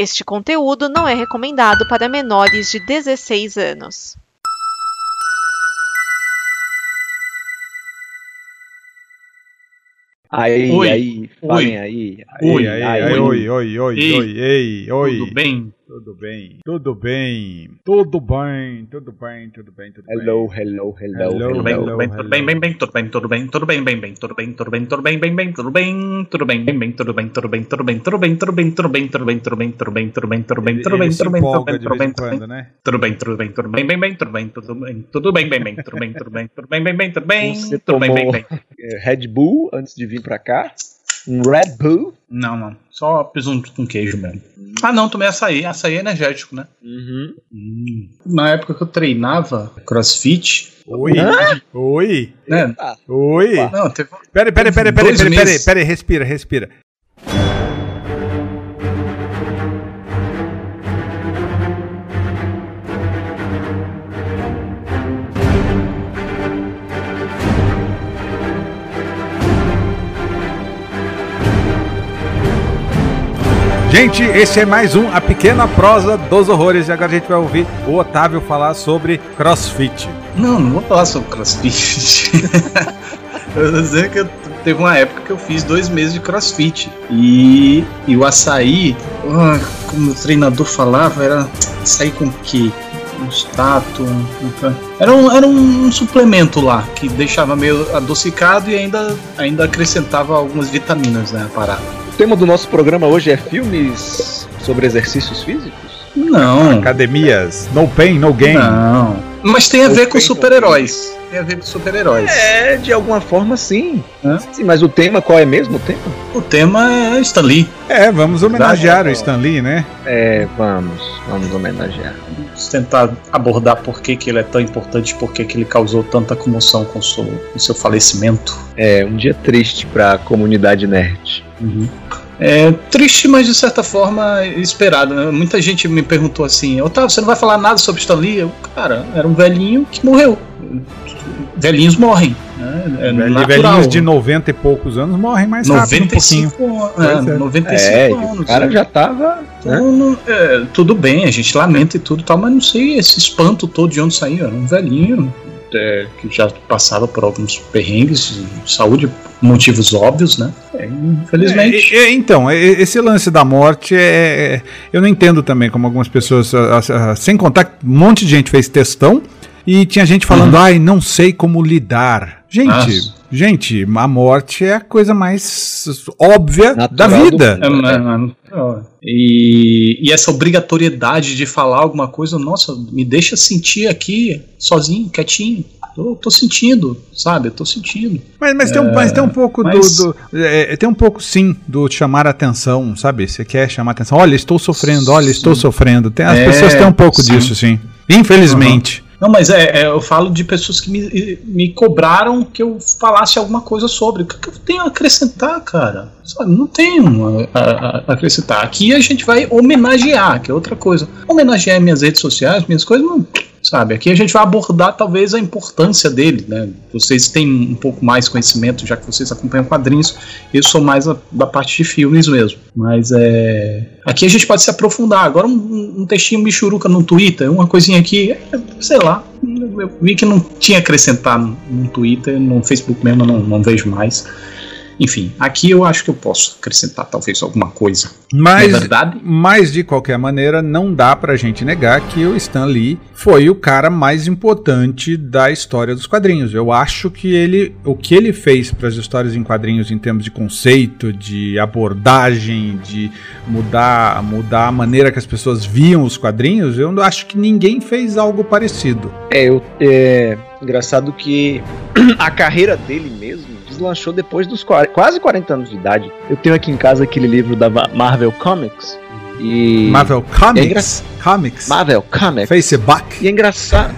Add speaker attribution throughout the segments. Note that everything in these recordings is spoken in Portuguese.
Speaker 1: Este conteúdo não é recomendado para menores de 16 anos.
Speaker 2: Aí,
Speaker 3: Oi.
Speaker 2: aí, falem
Speaker 3: Oi.
Speaker 2: aí.
Speaker 3: Oi,
Speaker 2: aí,
Speaker 4: Aí,
Speaker 2: aí,
Speaker 4: aí, oi, oi, oi,
Speaker 3: Ei.
Speaker 4: oi, ei, oi.
Speaker 3: Tudo bem?
Speaker 4: Tudo bem, tudo bem, tudo bem, tudo bem, tudo bem, tudo bem.
Speaker 2: Hello, hello, hello,
Speaker 3: Tudo bem, tudo bem, tudo bem, bem, bem, tudo bem, tudo bem, tudo bem, bem, bem, tudo bem, tudo bem, tudo bem, bem, bem, tudo bem, tudo bem, bem, bem, tudo bem, tudo bem, tudo bem, tudo bem, tudo bem, tudo bem, tudo bem, tudo bem, tudo bem, tudo bem, tudo bem, tudo bem, tudo bem, tudo bem, tudo bem, tudo bem,
Speaker 4: né?
Speaker 3: tudo bem, tudo bem, tudo bem, bem, bem, tudo bem, tudo bem, tudo bem, bem, bem, tudo bem, tudo bem, tudo bem, bem, bem, tudo bem, tudo bem, bem, bem.
Speaker 2: eh, Red Bull antes de vir pra cá? Um Red Bull?
Speaker 3: Não, não, só presunto com queijo mesmo. Ah, não, tomei açaí, açaí é energético, né?
Speaker 2: Uhum.
Speaker 3: Na época que eu treinava crossfit,
Speaker 4: Oi, oi,
Speaker 3: né?
Speaker 4: Oi.
Speaker 3: Não, teve,
Speaker 4: Pera, pera, pera, pera,
Speaker 3: Dois
Speaker 4: pera, pera,
Speaker 3: meses.
Speaker 4: pera, respira, respira. Gente, esse é mais um A Pequena Prosa dos Horrores e agora a gente vai ouvir o Otávio falar sobre CrossFit.
Speaker 3: Não, não vou falar sobre crossfit. eu vou dizer que eu- teve uma época que eu fiz dois meses de crossfit. E, e o açaí, ah, como o treinador falava, era açaí com que? Um stato. um- Era um, era um suplemento lá que deixava meio adocicado e ainda, ainda acrescentava algumas vitaminas né, na parada.
Speaker 2: O tema do nosso programa hoje é filmes sobre exercícios físicos?
Speaker 3: Não.
Speaker 4: Academias, no pain, no gain.
Speaker 3: Não. Mas tem a ver com
Speaker 2: Open
Speaker 3: super-heróis. Tem a ver com super-heróis.
Speaker 2: É, de alguma forma sim.
Speaker 3: Hã?
Speaker 2: Sim, mas o tema, qual é mesmo o tema?
Speaker 3: O tema é Stan Lee.
Speaker 4: É, vamos homenagear o Stan Lee, né?
Speaker 2: É, vamos, vamos homenagear.
Speaker 3: Vamos tentar abordar por que, que ele é tão importante, por que, que ele causou tanta comoção com o seu, com seu falecimento.
Speaker 2: É um dia triste pra comunidade nerd.
Speaker 3: É triste, mas de certa forma esperado. Né? Muita gente me perguntou assim: Otávio, você não vai falar nada sobre Stan Lee? Eu, cara, era um velhinho que morreu. Velhinhos morrem. Né? É.
Speaker 4: Velhinhos de 90 e poucos anos morrem mais rápido um pouquinho.
Speaker 3: 95, é,
Speaker 4: é.
Speaker 3: 95
Speaker 2: É, e
Speaker 3: anos.
Speaker 2: o cara
Speaker 3: né?
Speaker 2: já tava. né?
Speaker 3: Então, é, tudo bem, a gente lamenta e tudo e tal, mas não sei esse espanto todo de onde saiu. Era um velhinho é, que já passava por alguns perrengues de saúde, motivos óbvios, né? É, infelizmente.
Speaker 4: É, é, então, é, esse lance da morte é, é- Eu não entendo também como algumas pessoas. sem contar que um monte de gente fez textão e tinha gente falando, ai, não sei como lidar. Gente,
Speaker 3: Nossa.
Speaker 4: Gente, a morte é a coisa mais óbvia da
Speaker 2: Natural do
Speaker 4: vida.
Speaker 3: É, mano, ó, e, e essa obrigatoriedade de falar alguma coisa, nossa, me deixa sentir aqui, sozinho, quietinho. Tô, tô sentindo, sabe? Eu tô sentindo.
Speaker 4: Mas, mas, tem um, mas tem um pouco
Speaker 3: mas-
Speaker 4: do. do- é, tem um pouco, sim, do chamar atenção, sabe? Você quer chamar a atenção. Olha, estou sofrendo, olha, estou
Speaker 3: Sim.
Speaker 4: sofrendo. Tem, as
Speaker 3: É,
Speaker 4: pessoas têm um pouco
Speaker 3: sim.
Speaker 4: disso, sim. Infelizmente.
Speaker 3: Não, mas é, é, eu falo de pessoas que me, me cobraram que eu falasse alguma coisa sobre. O que, que eu tenho a acrescentar, cara? Sabe, não tenho a, a- a acrescentar. Aqui a gente vai homenagear, que é outra coisa. Homenagear minhas redes sociais, minhas coisas, não. Sabe, aqui a gente vai abordar talvez a importância dele, né? Vocês têm um pouco mais conhecimento, já que vocês acompanham quadrinhos. Eu sou mais a- da parte de filmes mesmo. Mas é. Aqui a gente pode se aprofundar. Agora um, um textinho michuruca no Twitter, uma coisinha aqui, é, sei lá. Eu vi que não tinha acrescentar no, Twitter, no Facebook mesmo não, não vejo mais. Enfim, aqui eu acho que eu posso acrescentar talvez alguma coisa.
Speaker 4: Mas,
Speaker 3: é verdade?
Speaker 4: mas, de qualquer maneira, não dá pra gente negar que o Stan Lee foi o cara mais importante da história dos quadrinhos. Eu acho que ele, o que ele fez para as histórias em quadrinhos em termos de conceito, de abordagem, de mudar, mudar a maneira que as pessoas viam os quadrinhos, eu não acho que ninguém fez algo parecido.
Speaker 2: É, eu, é engraçado que a carreira dele mesmo deslanchou depois dos qua- quase 40 anos de idade. Eu tenho aqui em casa aquele livro da Ma- Marvel Comics e
Speaker 4: Marvel
Speaker 2: É
Speaker 4: Comics,
Speaker 2: engra-
Speaker 4: Comics,
Speaker 2: Marvel Comics.
Speaker 4: Facebook.
Speaker 2: E é engraçado,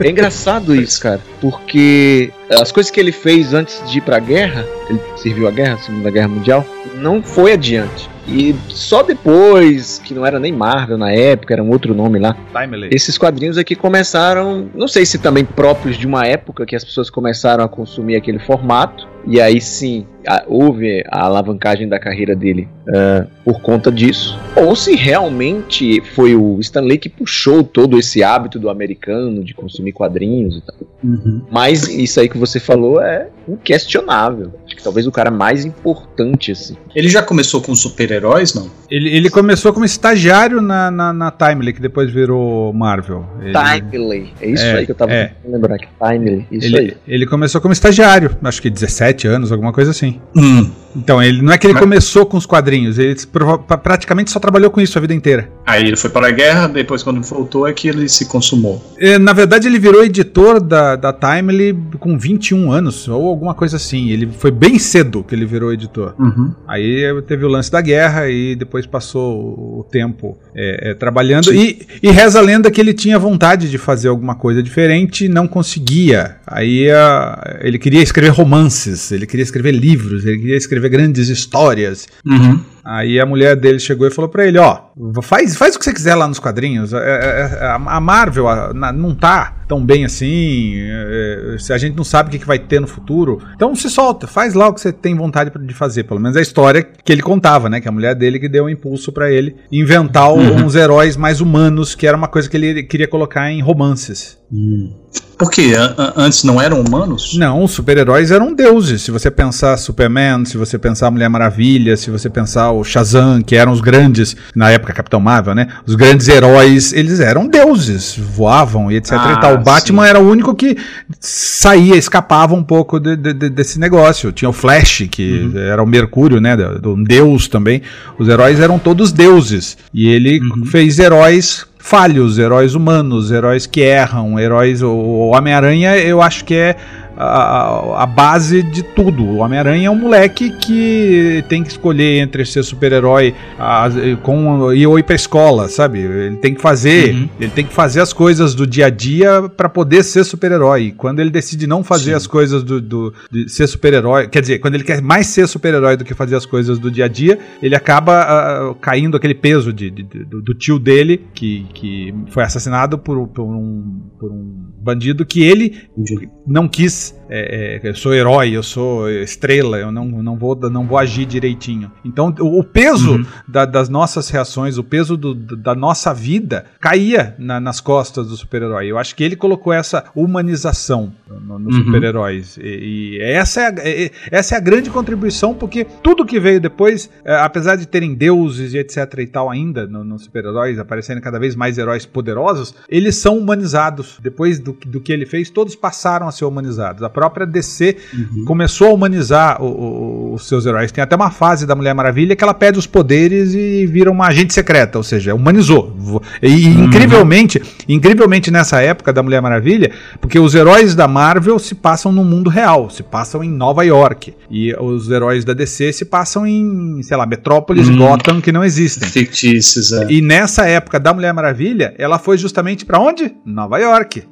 Speaker 2: é engraçado isso, cara, porque as coisas que ele fez antes de ir pra guerra, ele serviu a guerra, a Segunda Guerra Mundial, não foi adiante. E só depois, que não era nem Marvel na época, era um outro nome lá,
Speaker 4: Timely.
Speaker 2: esses quadrinhos aqui começaram, não sei se também próprios de uma época que as pessoas começaram a consumir aquele formato, e aí sim a, houve a alavancagem da carreira dele uh, por conta disso, ou se realmente foi o Stanley que puxou todo esse hábito do americano de consumir quadrinhos e tal. Uhum. Mas isso aí que você falou é inquestionável. Acho que talvez o cara mais importante, assim.
Speaker 3: Ele já começou com super-heróis, não?
Speaker 4: Ele, ele começou como estagiário na, na, na Timely, que depois virou Marvel.
Speaker 2: Ele... Timely, é isso é, aí que eu tava é. tentando lembrar, que Timely, isso
Speaker 4: ele,
Speaker 2: aí.
Speaker 4: Ele começou como estagiário, acho que 17 anos, alguma coisa assim. Hum. Então, ele não é que ele Mas... começou com os quadrinhos, ele praticamente só trabalhou com isso a vida inteira.
Speaker 3: Aí ele foi para a guerra, depois quando voltou é que ele se consumou.
Speaker 4: É, na verdade, ele virou editor da, da Timely com 21 anos, ou alguma coisa assim. Ele foi bem cedo que ele virou editor. Uhum. Aí teve o lance da guerra e depois passou o tempo é, é, trabalhando. E, e, reza a lenda que ele tinha vontade de fazer alguma coisa diferente e não conseguia. Aí a, ele queria escrever romances, ele queria escrever livros, ele queria escrever grandes histórias. Uhum. Aí a mulher dele chegou e falou para ele: Ó, faz, faz o que você quiser lá nos quadrinhos. É, é, é, a Marvel não tá tão bem assim. Se a gente não sabe o que, que vai ter no futuro. Então se solta, faz lá o que você tem vontade de fazer. Pelo menos a história que ele contava, né? Que a mulher dele que deu um impulso para ele inventar uhum. uns heróis mais humanos, que era uma coisa que ele queria colocar em romances.
Speaker 3: Hum. Por quê? Antes não eram humanos?
Speaker 4: Não, os super-heróis eram deuses. Se você pensar Superman, se você pensar Mulher Maravilha, se você pensar o Shazam, que eram os grandes, na época Capitão Marvel, né? Os grandes heróis, eles eram deuses, voavam e etc ah, e tal. O Batman sim. era o único que saía, escapava um pouco de, de, de, desse negócio. Tinha o Flash, que uhum. era o Mercúrio, né? Um deus também. Os heróis eram todos deuses. E ele uhum. fez heróis falhos, heróis humanos, heróis que erram, heróis. O Homem-Aranha, eu acho que é a, a, base de tudo. O Homem-Aranha é um moleque que tem que escolher entre ser super-herói com e ou ir pra escola, sabe? Ele tem que fazer, uhum. ele tem que fazer as coisas do dia a dia para poder ser super-herói. Quando ele decide não fazer Sim. as coisas do, do de ser super-herói, quer dizer, quando ele quer mais ser super-herói do que fazer as coisas do dia a dia, ele acaba uh, caindo aquele peso de, de, de do, tio dele que, que foi assassinado por, por, um, por um bandido que ele não quis Peace. É, é, eu sou herói, eu sou estrela, eu não, não, vou, não vou agir direitinho. Então, o, o peso uhum. da, das nossas reações, o peso do, da nossa vida caía na, nas costas do super-herói. Eu acho que ele colocou essa humanização nos no uhum. super-heróis. E, e, essa, é a, é, essa é a grande contribuição, porque tudo que veio depois, é, apesar de terem deuses e etc e tal ainda nos no super-heróis, aparecendo cada vez mais heróis poderosos, eles são humanizados. Depois do, do que ele fez, todos passaram a ser humanizados. Própria DC uhum. começou a humanizar o, o, os seus heróis. Tem até uma fase da Mulher Maravilha que ela perde os poderes e vira uma agente secreta, ou seja, humanizou. E uhum. incrivelmente, incrivelmente nessa época da Mulher Maravilha, porque os heróis da Marvel se passam no mundo real, se passam em Nova York. E os heróis da DC se passam em, sei lá, Metrópolis, uhum. Gotham, que não existem.
Speaker 3: Fictícios, é.
Speaker 4: E nessa época da Mulher Maravilha, ela foi justamente para onde? Nova York.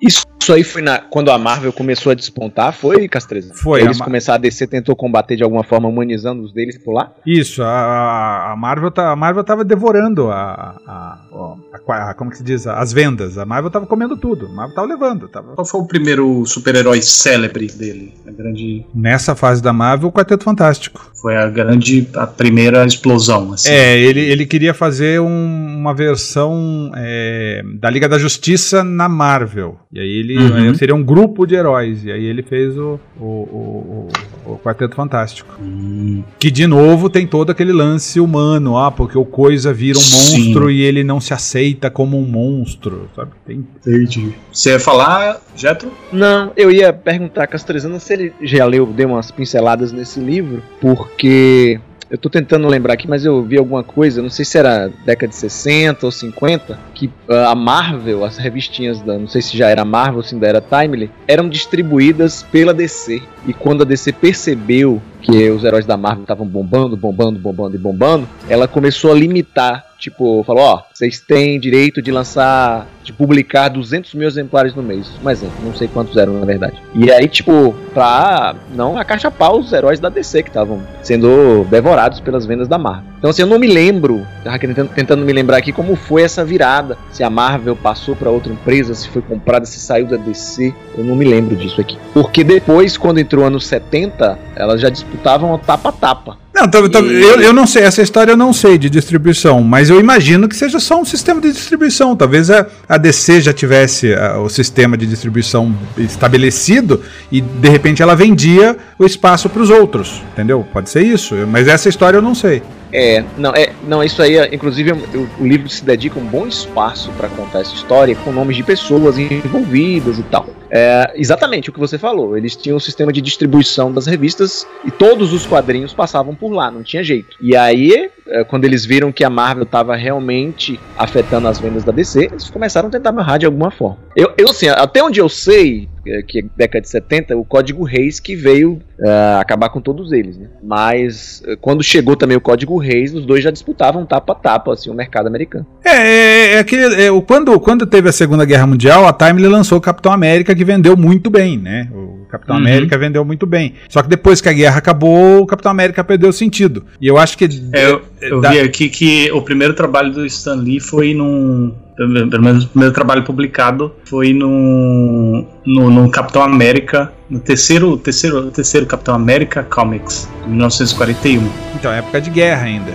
Speaker 2: Isso aí foi na, quando a Marvel começou a despontar, foi, Castreza?
Speaker 4: Foi.
Speaker 2: Eles começaram a descer, tentou combater de alguma forma, humanizando os deles por lá?
Speaker 4: Isso, a, a Marvel, tá, a Marvel tava devorando a, a, a, a, Como que se diz? As vendas. A Marvel tava comendo tudo. A Marvel tava levando. Tava...
Speaker 3: Qual foi o primeiro super-herói célebre dele? A grande.
Speaker 4: Nessa fase da Marvel, o Quarteto Fantástico.
Speaker 3: Foi a grande. a primeira explosão.
Speaker 4: Assim. É, ele, ele queria fazer um, uma versão é, da Liga da Justiça na Marvel. E aí ele uhum. seria um grupo de heróis. E aí ele fez o, o, o, o, o Quarteto Fantástico. Uhum. Que de novo tem todo aquele lance humano, ah, porque o Coisa vira um Sim. monstro e ele não se aceita como um monstro, sabe? Tem...
Speaker 3: Entendi. Você ia falar, Jetro?
Speaker 2: Não, eu ia perguntar a Castrezano se ele já leu, deu umas pinceladas nesse livro, porque eu tô tentando lembrar aqui, mas eu vi alguma coisa, não sei se era década de 60 ou 50, que uh, a Marvel, as revistinhas da, não sei se já era Marvel se ainda era Timely, eram distribuídas pela DC. E quando a DC percebeu que os heróis da Marvel estavam bombando, bombando, bombando e bombando, ela começou a limitar tipo, falou, ó, vocês têm direito de lançar, de publicar 200 mil exemplares no mês. Um exemplo, não sei quantos eram na verdade. E aí, tipo, pra não acachapar os heróis da DC que estavam sendo devorados pelas vendas da Marvel. Então, assim, eu não me lembro, tava tentando, tentando me lembrar aqui como foi essa virada. Se a Marvel passou para outra empresa, se foi comprada, se saiu da DC. Eu não me lembro disso aqui. Porque depois, quando entrou anos 70, elas já disputavam tapa a tapa.
Speaker 4: Não, tô, tô, e... eu, eu não sei, essa história eu não sei de distribuição, mas eu imagino que seja só um sistema de distribuição. Talvez a, a DC já tivesse a, o sistema de distribuição estabelecido e de repente ela vendia o espaço para os outros, entendeu? Pode ser isso, mas essa história eu não sei.
Speaker 2: É, não, é, não, isso aí, inclusive, o, o livro se dedica um bom espaço para contar essa história com nomes de pessoas envolvidas e tal. É, exatamente o que você falou. Eles tinham um sistema de distribuição das revistas e todos os quadrinhos passavam por lá, não tinha jeito. E aí, é, quando eles viram que a Marvel estava realmente afetando as vendas da DC, eles começaram a tentar amarrar de alguma forma. Eu, eu assim, até onde eu sei, que é década de 70, o Código Reis que veio uh, acabar com todos eles, né? Mas quando chegou também o Código Reis, os dois já disputavam tapa a tapa, assim, o mercado americano.
Speaker 4: É, é, é aquele, é, quando, quando teve a Segunda Guerra Mundial, a Time lançou o Capitão América que vendeu muito bem, né? O Capitão uhum. América vendeu muito bem. Só que depois que a guerra acabou, o Capitão América perdeu sentido. E eu acho que.
Speaker 3: É, eu, eu da... vi aqui que o primeiro trabalho do Stan Lee foi num pelo menos o primeiro trabalho publicado foi no, no, no, Capitão América, no terceiro, terceiro, terceiro Capitão América Comics, de 1941.
Speaker 4: Então, época de guerra ainda.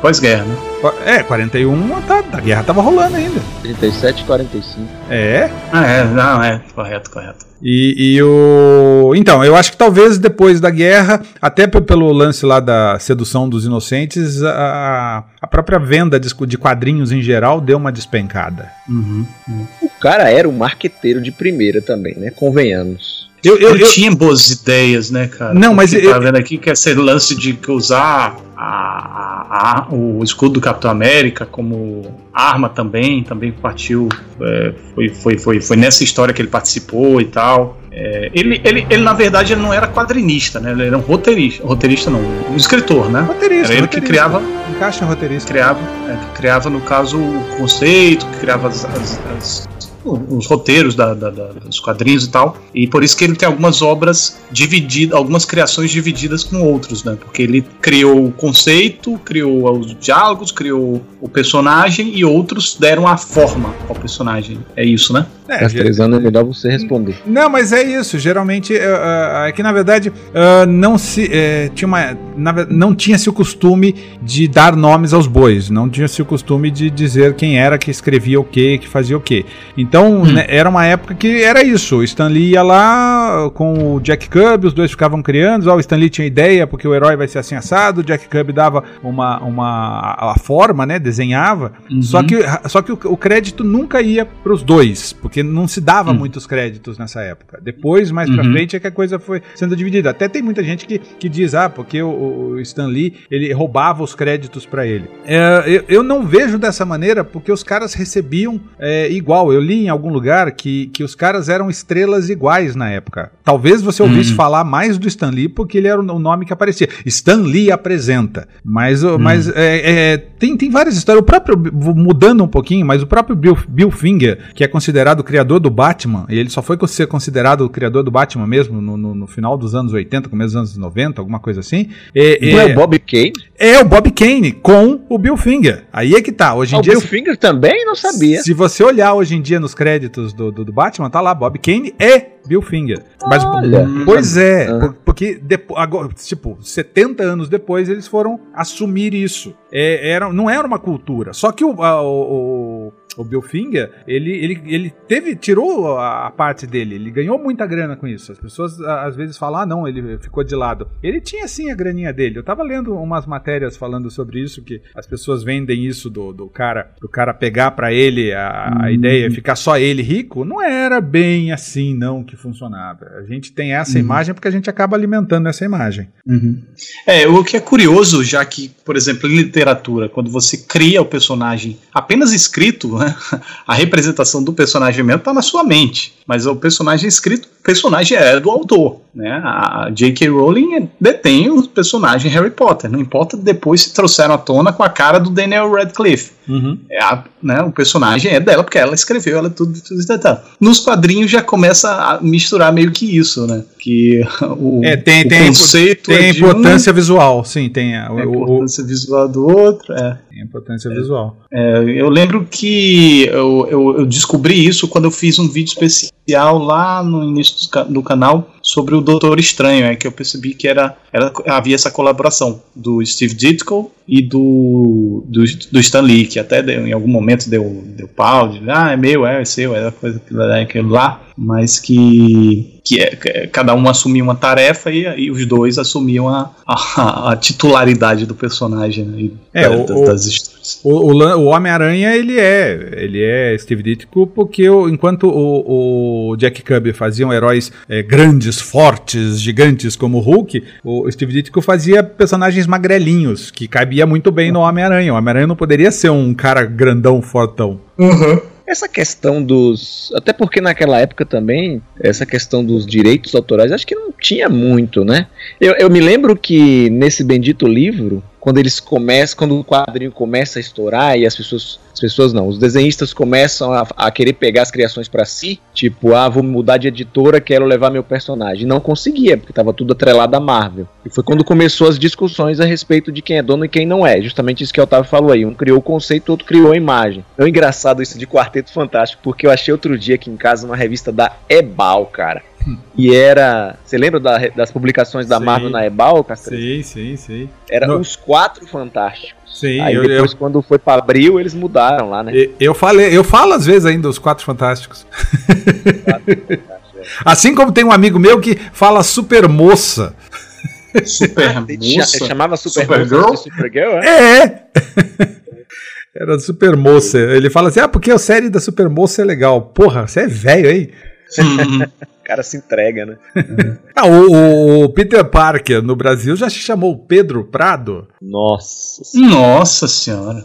Speaker 3: Pós-guerra, né?
Speaker 4: É, 41, tá, a guerra tava rolando ainda.
Speaker 2: 37 e 45.
Speaker 4: É?
Speaker 3: Ah, é, não, é, correto, correto.
Speaker 4: E, e, o. Então, eu acho que talvez depois da guerra, até pelo lance lá da sedução dos inocentes, a, a própria venda de, de quadrinhos em geral deu uma despencada.
Speaker 2: Uhum. O cara era um marqueteiro de primeira também, né? Convenhamos.
Speaker 3: Eu, eu, eu, tinha boas ideias, né, cara?
Speaker 4: Não, mas.
Speaker 3: Tá eu, tá vendo aqui que esse lance de usar a, a, o escudo do Capitão América como arma também, também partiu, é, foi, foi, foi, foi nessa história que ele participou e tal. É, ele, ele, ele, na verdade, ele não era quadrinista, né? Ele era um roteirista, roteirista não, um escritor, né?
Speaker 4: Roteirista.
Speaker 3: Era ele
Speaker 4: roteirista.
Speaker 3: que criava.
Speaker 4: Encaixa roteirista.
Speaker 3: Criava, é, que criava, no caso, o conceito, que criava as, as, as os roteiros da, da, da, dos quadrinhos e tal. E por isso que ele tem algumas obras divididas, algumas criações divididas com outros, né? Porque ele criou o conceito, criou os diálogos, criou o personagem e outros deram a forma ao personagem. É isso, né?
Speaker 2: É, Castrizando é melhor você responder.
Speaker 4: Não, mas é isso. Geralmente uh, que na verdade uh, não se uh, tinha uma, na, não tinha-se o costume de dar nomes aos bois, não tinha-se o costume de dizer quem era que escrevia o que, que fazia o que. Então hum. né, era uma época que era isso. O Stan Lee ia lá com o Jack Kirby, os dois ficavam criando. Ó, o Stan Lee tinha ideia porque o herói vai ser assim assado. O Jack Kirby dava uma, uma a forma, né? Desenhava. Uhum. Só que só que o, o crédito nunca ia para os dois, porque porque não se dava hum. muitos créditos nessa época. Depois, mais uhum. pra frente, é que a coisa foi sendo dividida. Até tem muita gente que, que diz, ah, porque o, o Stan Lee, ele roubava os créditos para ele. É, eu, eu, não vejo dessa maneira, porque os caras recebiam é, igual. Eu li em algum lugar que, que os caras eram estrelas iguais na época. Talvez você ouvisse uhum. falar mais do Stan Lee, porque ele era o nome que aparecia. Stan Lee apresenta. Mas, uhum. mas é, é, tem, tem várias histórias. O próprio, mudando um pouquinho, mas o próprio Bill, Bill Finger, que é considerado criador do Batman, e ele só foi ser considerado o criador do Batman mesmo no, no, no final dos anos 80, começo dos anos 90, alguma coisa assim.
Speaker 2: E, Não é, é o Bob Kane?
Speaker 4: É o Bob Kane com o Bill Finger. Aí é que tá. Hoje em ah, dia.
Speaker 2: O Bill Finger também? Não sabia.
Speaker 4: Se você olhar hoje em dia nos créditos do, do, do Batman, tá lá Bob Kane e Bill Finger. Mas,
Speaker 2: Olha.
Speaker 4: Pois é, ah. porque depois, agora, tipo, 70 anos depois eles foram assumir isso. É, era, não era uma cultura. Só que o, a, o, o Bill Finger, ele, ele, ele teve, tirou a, a, parte dele, ele ganhou muita grana com isso. As pessoas às vezes falam, ah, não, ele ficou de lado. Ele tinha sim a graninha dele. Eu tava lendo umas matérias falando sobre isso, que as pessoas vendem isso do, do cara, do cara pegar para ele a, a hum. ideia, ficar só ele rico. Não era bem assim, não, que funcionava. A gente tem essa uhum. imagem porque a gente acaba alimentando essa imagem.
Speaker 3: Uhum. É, o que é curioso, já que, por exemplo, em literatura, quando você cria o personagem apenas escrito, a representação do personagem mesmo tá na sua mente, mas o personagem escrito, o personagem é do autor, né? A J.K. Rowling detém o personagem Harry Potter, não importa depois se trouxeram à tona com a cara do Daniel Radcliffe.
Speaker 4: Uhum.
Speaker 3: É a, né, o personagem é dela, porque ela escreveu, ela tudo, tudo isso, tá. Nos quadrinhos já começa a misturar meio que isso, né? Que o,
Speaker 4: É, tem,
Speaker 3: o
Speaker 4: tem,
Speaker 3: conceito
Speaker 4: tem
Speaker 3: é de um,
Speaker 4: importância visual, sim, tem a,
Speaker 3: a
Speaker 4: o- o-
Speaker 3: importância visual do outro, é.
Speaker 4: Tem importância visual.
Speaker 3: É, eu lembro que eu, eu, eu descobri isso quando eu fiz um vídeo especial lá no início do, ca- do canal sobre o Doutor Estranho, é que eu percebi que era, era havia essa colaboração do Steve Ditko e do, do, do Stan Lee, que até deu- em algum momento deu, deu pau, de, ah, é meu, é, é seu, é coisa é aquilo lá, mas que, que é, que é- cada um assumia uma tarefa e, e os dois assumiam a, a, a titularidade do personagem né,
Speaker 4: É,
Speaker 3: da-
Speaker 4: o-
Speaker 3: da-
Speaker 4: o-
Speaker 3: das histórias.
Speaker 4: O, o o Homem-Aranha, ele é, ele é Steve Ditko, porque o- enquanto o, o Jack Kirby faziam heróis é, grandes, fortes, gigantes como o Hulk, o Steve Ditko fazia personagens magrelinhos, que cabia muito bem no Homem-Aranha. O Homem-Aranha não poderia ser um cara grandão, fortão.
Speaker 2: Essa questão dos. Até porque naquela época também, essa questão dos direitos autorais, acho que não tinha muito, né? Eu, eu me lembro que nesse bendito livro, quando eles começam, quando o quadrinho começa a estourar e as pessoas. As pessoas não, os desenhistas começam a, a querer pegar as criações pra si, tipo, ah, vou mudar de editora, quero levar meu personagem. Não conseguia, porque tava tudo atrelado à Marvel. E foi quando começou as discussões a respeito de quem é dono e quem não é. Justamente isso que o Otávio falou aí. Um criou o conceito, outro criou a imagem. É engraçado isso de Quarteto Fantástico, porque eu achei outro dia aqui em casa uma revista da Ebal, cara. E era. Você lembra da- das publicações da
Speaker 4: Sim.
Speaker 2: Marvel na Ebal, Castro?
Speaker 4: Sim, sim, sim.
Speaker 2: Era
Speaker 4: Não.
Speaker 2: os quatro fantásticos.
Speaker 4: Sim,
Speaker 2: Aí
Speaker 4: eu,
Speaker 2: depois, quando foi pra abril, eles mudaram lá, né?
Speaker 4: eu, eu falei, eu falo às vezes ainda os Quatro Fantásticos. Assim como tem um amigo meu que fala super moça.
Speaker 3: Super moça.
Speaker 2: chamava Super
Speaker 3: Supergirl?
Speaker 2: Moça de Supergirl, é?
Speaker 4: É! Era super moça. Ele fala assim: ah, porque a série da super moça é legal. Porra, você é velho aí.
Speaker 2: O cara se entrega, né?
Speaker 4: Ah, o, o Peter Parker no Brasil já se chamou Pedro Prado.
Speaker 2: Nossa.
Speaker 3: Nossa senhora.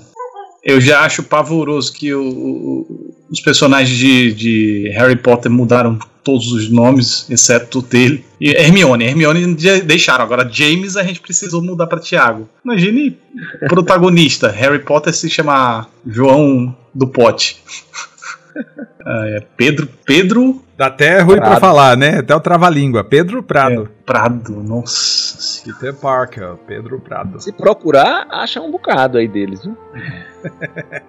Speaker 3: Eu já acho pavoroso que o- o- os personagens de, de Harry Potter mudaram todos os nomes, exceto o dele. E Hermione. Hermione deixaram. Agora, James a gente precisou mudar para Tiago. Imagine o protagonista. Harry Potter se chama João do Pote. Ah, é Pedro, Pedro
Speaker 4: Dá até ruim pra
Speaker 2: Prado.
Speaker 4: falar, né? Até o trava-língua. Pedro Prado.
Speaker 3: Prado. Nossa.
Speaker 4: Peter Parker, Pedro Prado.
Speaker 2: Se procurar, acha um bocado aí deles, viu?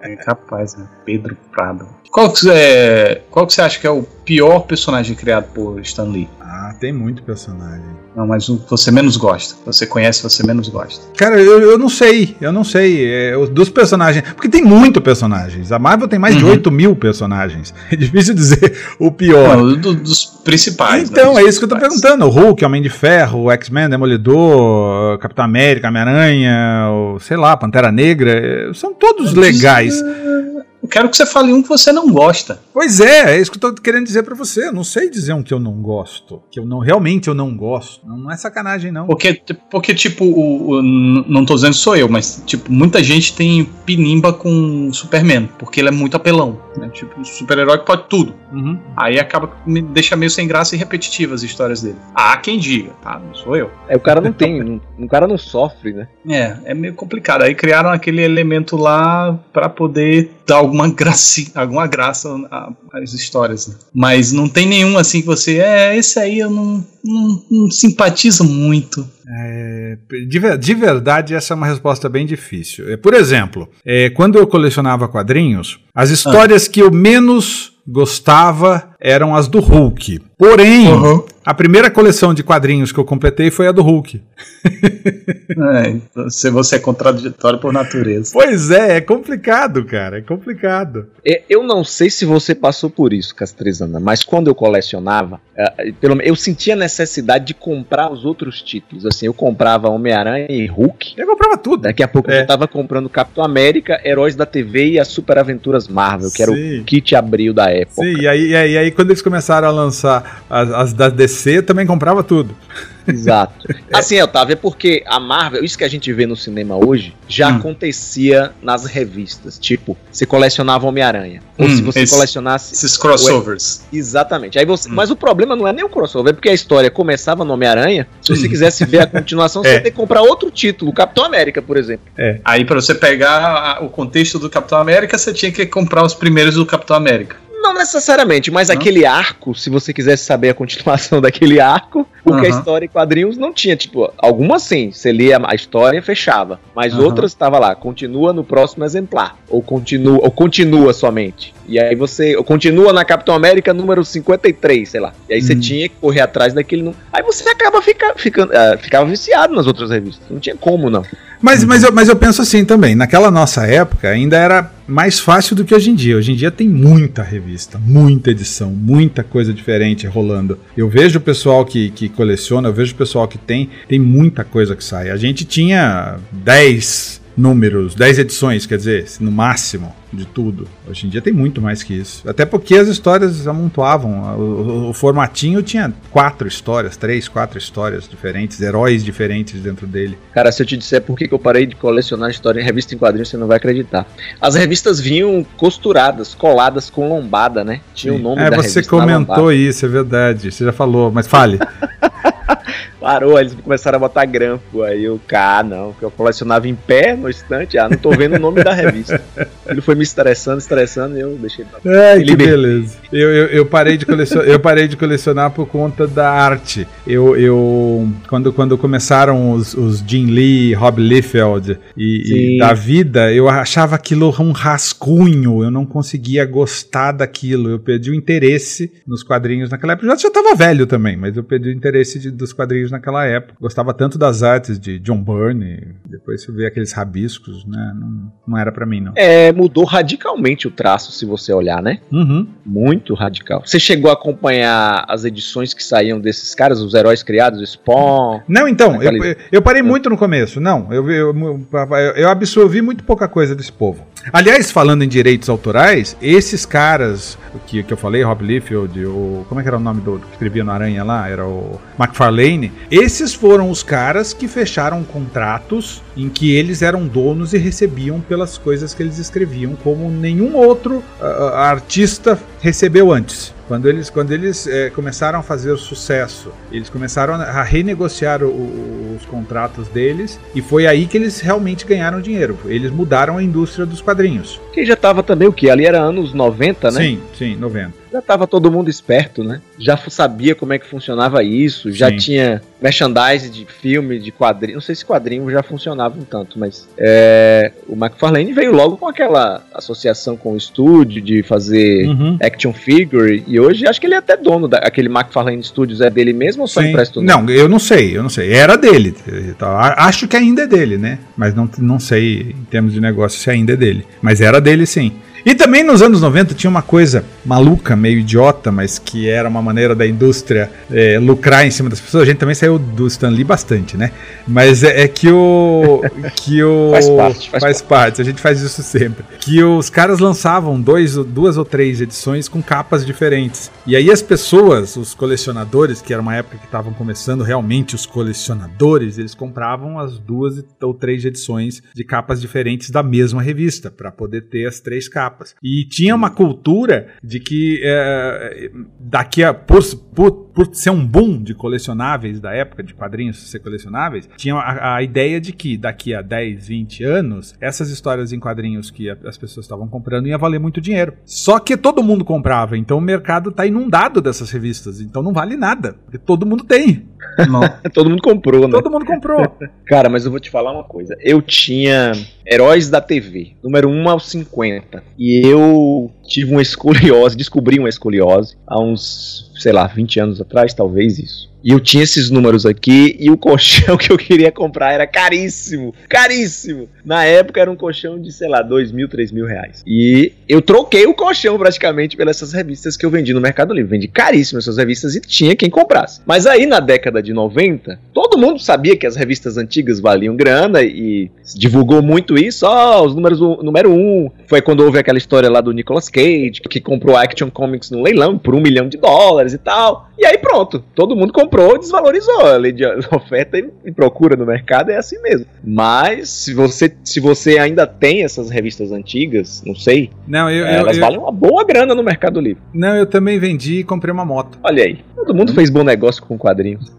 Speaker 3: É capaz, né? Pedro Prado. Qual que, é, qual que você acha que é o pior personagem criado por Stan Lee?
Speaker 4: Ah, tem muito personagem.
Speaker 3: Não, mas o que você menos gosta. Você conhece, você menos gosta.
Speaker 4: Cara, eu, eu não sei, eu não sei. É, os- dos personagens. Porque tem muito personagens. A Marvel tem mais de
Speaker 3: Uhum.
Speaker 4: 8 mil personagens. É difícil dizer o pior.
Speaker 3: Não, do- dos principais.
Speaker 4: Então,
Speaker 3: né?
Speaker 4: é isso que eu tô perguntando. O Hulk, Homem de Ferro, o X-Men, Demolidor, Capitão América, Homem-Aranha, sei lá, Pantera Negra, eh, são todos legais.
Speaker 3: Eu quero que você fale um que você não gosta.
Speaker 4: Pois é, é isso que eu tô querendo dizer pra você. Eu não sei dizer um que eu não gosto. Que eu não, realmente eu não gosto. Não, não é sacanagem, não.
Speaker 3: Porque, porque tipo, o, o- não tô dizendo que sou eu, mas, tipo, muita gente tem pinimba com o Superman, porque ele é muito apelão. Né? Tipo, um super-herói que pode tudo.
Speaker 4: Uhum.
Speaker 3: Aí acaba que me deixa meio sem graça e repetitiva as histórias dele. Há quem diga, tá? Não sou eu.
Speaker 2: É, o cara não tem. o cara não sofre, né?
Speaker 3: É, é meio complicado. Aí criaram aquele elemento lá pra poder dar alguma graça, alguma graça às histórias. né? Mas não tem nenhum assim que você. É, esse aí eu não, não, não simpatizo muito.
Speaker 4: É, de, de verdade, essa é uma resposta bem difícil. É, Por exemplo, é, quando eu colecionava quadrinhos, as histórias que eu menos gostava eram as do Hulk. Porém, a primeira coleção de quadrinhos que eu completei foi a do Hulk.
Speaker 3: É, então, se você é contraditório por natureza.
Speaker 4: Pois é, é complicado, cara, é complicado.
Speaker 2: É, Eu não sei se você passou por isso, Castrezana, mas quando eu colecionava, eh, pelo menos eu sentia a necessidade de comprar os outros títulos. Assim, eu comprava Homem-Aranha e Hulk.
Speaker 4: Eu comprava tudo.
Speaker 2: Daqui a pouco
Speaker 4: É.
Speaker 2: eu tava comprando Capitão América, Heróis da TV e as Super Aventuras Marvel, que era
Speaker 4: Sim.
Speaker 2: o kit abril da época.
Speaker 4: Sim, e aí, e aí, e aí quando eles começaram a lançar as, as da DC também comprava tudo.
Speaker 2: Exato. Assim, Otávio, é porque a Marvel, isso que a gente vê no cinema hoje, já
Speaker 3: Hum.
Speaker 2: acontecia nas revistas. Tipo, você colecionava Homem-Aranha. Ou
Speaker 3: Hum,
Speaker 2: se você
Speaker 3: esse-
Speaker 2: colecionasse.
Speaker 3: Esses crossovers.
Speaker 2: Exatamente. Aí você,
Speaker 3: Hum.
Speaker 2: Mas o problema não é nem o crossover, é porque a história começava no Homem-Aranha. Se você
Speaker 3: Hum.
Speaker 2: quisesse ver a continuação,
Speaker 4: É.
Speaker 2: você tem que comprar outro título, o Capitão América, por exemplo.
Speaker 3: Aí, pra você pegar a- o contexto do Capitão América, você tinha que comprar os primeiros do Capitão América.
Speaker 2: Não necessariamente, mas aquele arco, se você quisesse saber a continuação daquele arco, porque a
Speaker 3: Aham.
Speaker 2: história em quadrinhos não tinha, tipo, algumas sim, você lia a história e fechava, mas
Speaker 3: Aham.
Speaker 2: outras estava lá, continua no próximo exemplar, ou continua, ou continua somente. E aí você, continua na Capitão América número 53, sei lá. E aí você
Speaker 3: Hum.
Speaker 2: tinha que correr atrás daquele nu- Aí você acaba fica, ficando, ah, ficava viciado nas outras revistas. Não tinha como não.
Speaker 4: Mas, mas, eu, mas eu penso assim também, naquela nossa época ainda era mais fácil do que hoje em dia. Hoje em dia tem muita revista, muita edição, muita coisa diferente rolando. Eu vejo o pessoal que, que coleciona, eu vejo o pessoal que tem, tem muita coisa que sai. A gente tinha 10 números, 10 edições, quer dizer, no máximo de tudo. Hoje em dia tem muito mais que isso. Até porque as histórias amontoavam. O, o- o formatinho tinha quatro histórias, três, quatro histórias diferentes, heróis diferentes dentro dele.
Speaker 2: Cara, se eu te disser por que eu parei de colecionar história em revista em quadrinhos, você não vai acreditar. As revistas vinham costuradas, coladas com lombada, né? Tinha o nome
Speaker 4: é,
Speaker 2: da
Speaker 4: você
Speaker 2: revista na
Speaker 4: comentou
Speaker 2: lombada.
Speaker 4: isso, é verdade. Você já falou, mas fale.
Speaker 2: Parou, aí eles começaram a botar grampo. Aí eu, cá, não, que eu colecionava em pé no estante, ah, não tô vendo o nome da revista. Ele foi me estressando, estressando, e eu deixei pra
Speaker 4: Ai, que
Speaker 2: Libertei.
Speaker 4: beleza. Eu, eu, eu parei de colecionar, eu parei de colecionar por conta da arte. Eu, eu quando, quando começaram os, os Jim Lee, Rob Liefeld e, e da vida, eu achava aquilo um rascunho. Eu não conseguia gostar daquilo. Eu perdi o interesse nos quadrinhos naquela época. Eu já estava velho também, mas eu perdi o interesse de- dos quadrinhos naquela época. Gostava tanto das artes de John Byrne. Depois eu vi aqueles rabiscos, né? Não, não era pra mim, não.
Speaker 2: É, mudou radicalmente o traço, se você olhar, né?
Speaker 4: Uhum.
Speaker 2: Muito radical. Você chegou a acompanhar as edições que saíam desses caras, os heróis criados, Spawn?
Speaker 4: Não, então, eu, eu parei muito no começo. Não, eu, eu, eu- eu absorvi muito pouca coisa desse povo. Aliás, falando em direitos autorais, esses caras que, que eu falei, Rob Liefeld, o. Como é que era o nome do, do que escrevia no Aranha lá? Era o McFarlane. Esses foram os caras que fecharam contratos em que eles eram donos e recebiam pelas coisas que eles escreviam, como nenhum outro ah, artista recebeu antes. Quando eles, quando eles eh, começaram a fazer sucesso, eles começaram a renegociar o- o- os contratos deles e foi aí que eles realmente ganharam dinheiro. Eles mudaram a indústria dos quadrinhos.
Speaker 2: Que já tava também o quê? Ali era anos 90, né?
Speaker 4: Sim, sim, 90.
Speaker 2: Já tava todo mundo esperto, né? Já sabia como é que funcionava isso, já
Speaker 4: Sim.
Speaker 2: tinha merchandise de filme, de quadrinho. Não sei se quadrinho já funcionava um tanto, mas é, o McFarlane veio logo com aquela associação com o estúdio de fazer
Speaker 4: Uhum.
Speaker 2: Action figure e hoje acho que ele é até dono daquele McFarlane Studios é dele mesmo ou só
Speaker 4: Sim.
Speaker 2: empresta o nome?
Speaker 4: Não, eu não sei, eu não sei. Era dele. A- Acho que ainda é dele, né? Mas não, não sei em termos de negócio se ainda é dele. Mas era dele sim. E também nos anos 90 tinha uma coisa maluca, meio idiota, mas que era uma maneira da indústria é, lucrar em cima das pessoas. A gente também saiu do Stan Lee bastante, né? Mas é, é que o. que o
Speaker 2: Faz parte, faz
Speaker 4: parte. A gente faz isso sempre. Que os caras lançavam dois, duas ou três edições com capas diferentes. E aí as pessoas, os colecionadores, que era uma época que estavam começando realmente os colecionadores, eles compravam as duas ou três edições de capas diferentes da mesma revista para poder ter as três capas. E tinha uma cultura de que é, daqui a por, por, por ser um boom de colecionáveis da época de quadrinhos ser colecionáveis, tinha a, a ideia de que daqui a 10, 20 anos, essas histórias em quadrinhos que a- as pessoas estavam comprando ia valer muito dinheiro. Só que todo mundo comprava, então o mercado está inundado dessas revistas, então não vale nada, porque todo mundo tem.
Speaker 3: Não.
Speaker 2: Todo mundo comprou, né?
Speaker 4: Todo mundo comprou.
Speaker 2: Cara, mas eu vou te falar uma coisa. Eu tinha Heróis da TV, número 1 ao 50. E eu tive uma escoliose, descobri uma escoliose há uns, sei lá, 20 anos atrás, talvez isso. E eu tinha esses números aqui e o colchão que eu queria comprar era caríssimo, caríssimo. Na época era um colchão de, sei lá, dois mil, três mil reais. E eu troquei o colchão praticamente pelas essas revistas que eu vendi no Mercado Livre. Vendi caríssimo essas revistas e tinha quem comprasse. Mas aí na década de 90, todo mundo sabia que as revistas antigas valiam grana e divulgou muito isso. Ó, oh, os números, número um. Foi quando houve aquela história lá do Nicolas Cage, que comprou Action Comics no leilão por um milhão de dólares e tal. E aí pronto, todo mundo comprou, desvalorizou. A lei de oferta e procura no mercado é assim mesmo. Mas se você, se você ainda tem essas revistas antigas, não sei,
Speaker 4: não, eu,
Speaker 2: elas
Speaker 4: eu,
Speaker 2: valem uma boa grana no Mercado Livre.
Speaker 4: Não, eu também vendi e comprei uma moto.
Speaker 2: Olha aí, todo mundo hum. fez bom negócio com quadrinhos.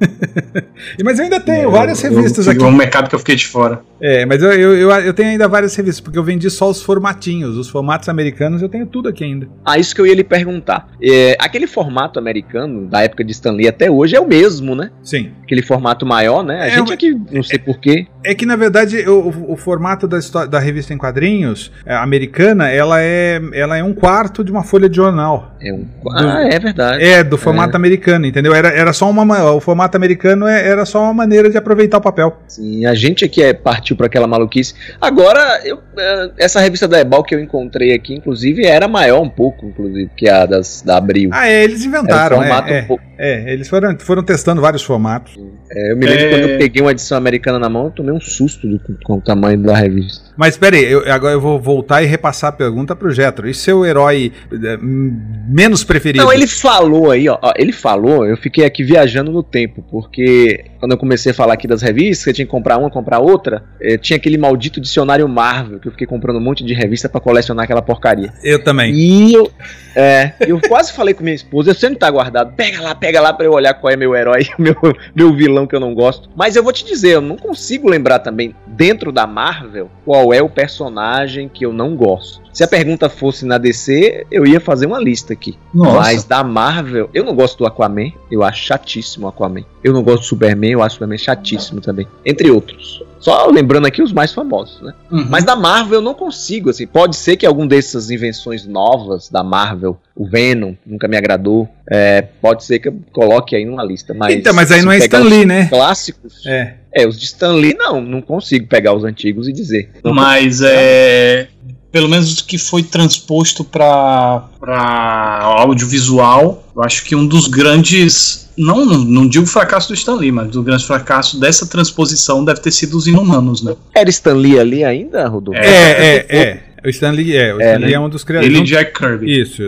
Speaker 4: mas eu ainda tenho é, várias revistas
Speaker 3: eu,
Speaker 4: aqui.
Speaker 3: um mercado que eu fiquei de fora.
Speaker 4: É, mas eu, eu, eu, eu, tenho ainda várias revistas, porque eu vendi só os formatinhos, os formatos americanos, eu tenho tudo aqui ainda.
Speaker 2: Ah, isso que eu ia lhe perguntar. É, aquele formato americano, da época de Stanley até hoje, é o mesmo, né?
Speaker 4: Sim.
Speaker 2: Aquele formato maior, né? A é, gente aqui, não sei porquê.
Speaker 4: É que, na verdade, o, o formato da, história, da revista em quadrinhos é, americana, ela é, ela é um quarto de uma folha de jornal.
Speaker 2: É um Ah, é verdade.
Speaker 4: É, do formato é. americano, entendeu? Era, era só uma. O formato americano é, era só uma maneira de aproveitar o papel.
Speaker 2: Sim, a gente aqui é, partiu para aquela maluquice. Agora, eu, é, essa revista da Ebal que eu encontrei aqui, inclusive, era maior um pouco, inclusive, que a das, da Abril.
Speaker 4: Ah, é, eles inventaram. É, um é, um é, eles foram, foram testando vários formatos.
Speaker 2: É, eu me lembro é... quando eu peguei uma edição americana na mão, eu tomei um susto do, com o tamanho da revista.
Speaker 4: Mas peraí, eu, agora eu vou voltar e repassar a pergunta pro Jetro. E seu herói é, menos preferido?
Speaker 2: Não, ele falou aí, ó, Ele falou, eu fiquei aqui viajando no tempo, porque quando eu comecei a falar aqui das revistas, que eu tinha que comprar uma, comprar outra, eh, tinha aquele maldito dicionário Marvel, que eu fiquei comprando um monte de revista para colecionar aquela porcaria.
Speaker 4: Eu também.
Speaker 2: E eu, é, eu quase falei com minha esposa, eu sempre tá guardado, pega lá, pega lá pra eu olhar qual é meu herói, meu, meu vilão que eu não gosto. Mas eu vou te dizer, eu não consigo lembrar também, dentro da Marvel, qual é o personagem que eu não gosto. Se a pergunta fosse na DC, eu ia fazer uma lista aqui. Nossa. Mas da Marvel, eu não gosto do Aquaman, eu acho chatíssimo o Aquaman. Eu não gosto do Superman, eu acho o Superman chatíssimo também. Entre outros. Só lembrando aqui os mais famosos, né? Uhum. Mas da Marvel eu não consigo, assim. Pode ser que algum dessas invenções novas da Marvel, o Venom, nunca me agradou. É, pode ser que eu coloque aí numa lista. Mas,
Speaker 4: então, mas aí não é Stan Lee, né?
Speaker 2: Clássicos. É. É, os de Stan Lee, não, não consigo pegar os antigos e dizer.
Speaker 3: Não mas é pelo menos que foi transposto para audiovisual, eu acho que um dos grandes. Não, não digo fracasso do Stan Lee, mas do grande fracasso dessa transposição deve ter sido os Inumanos, né?
Speaker 2: Era Stan Lee ali ainda, Rodolfo?
Speaker 4: É, é, é. é. O Stanley é, o é, Stanley né? é um dos criadores.
Speaker 3: Ele e Jack Kirby.
Speaker 4: Isso.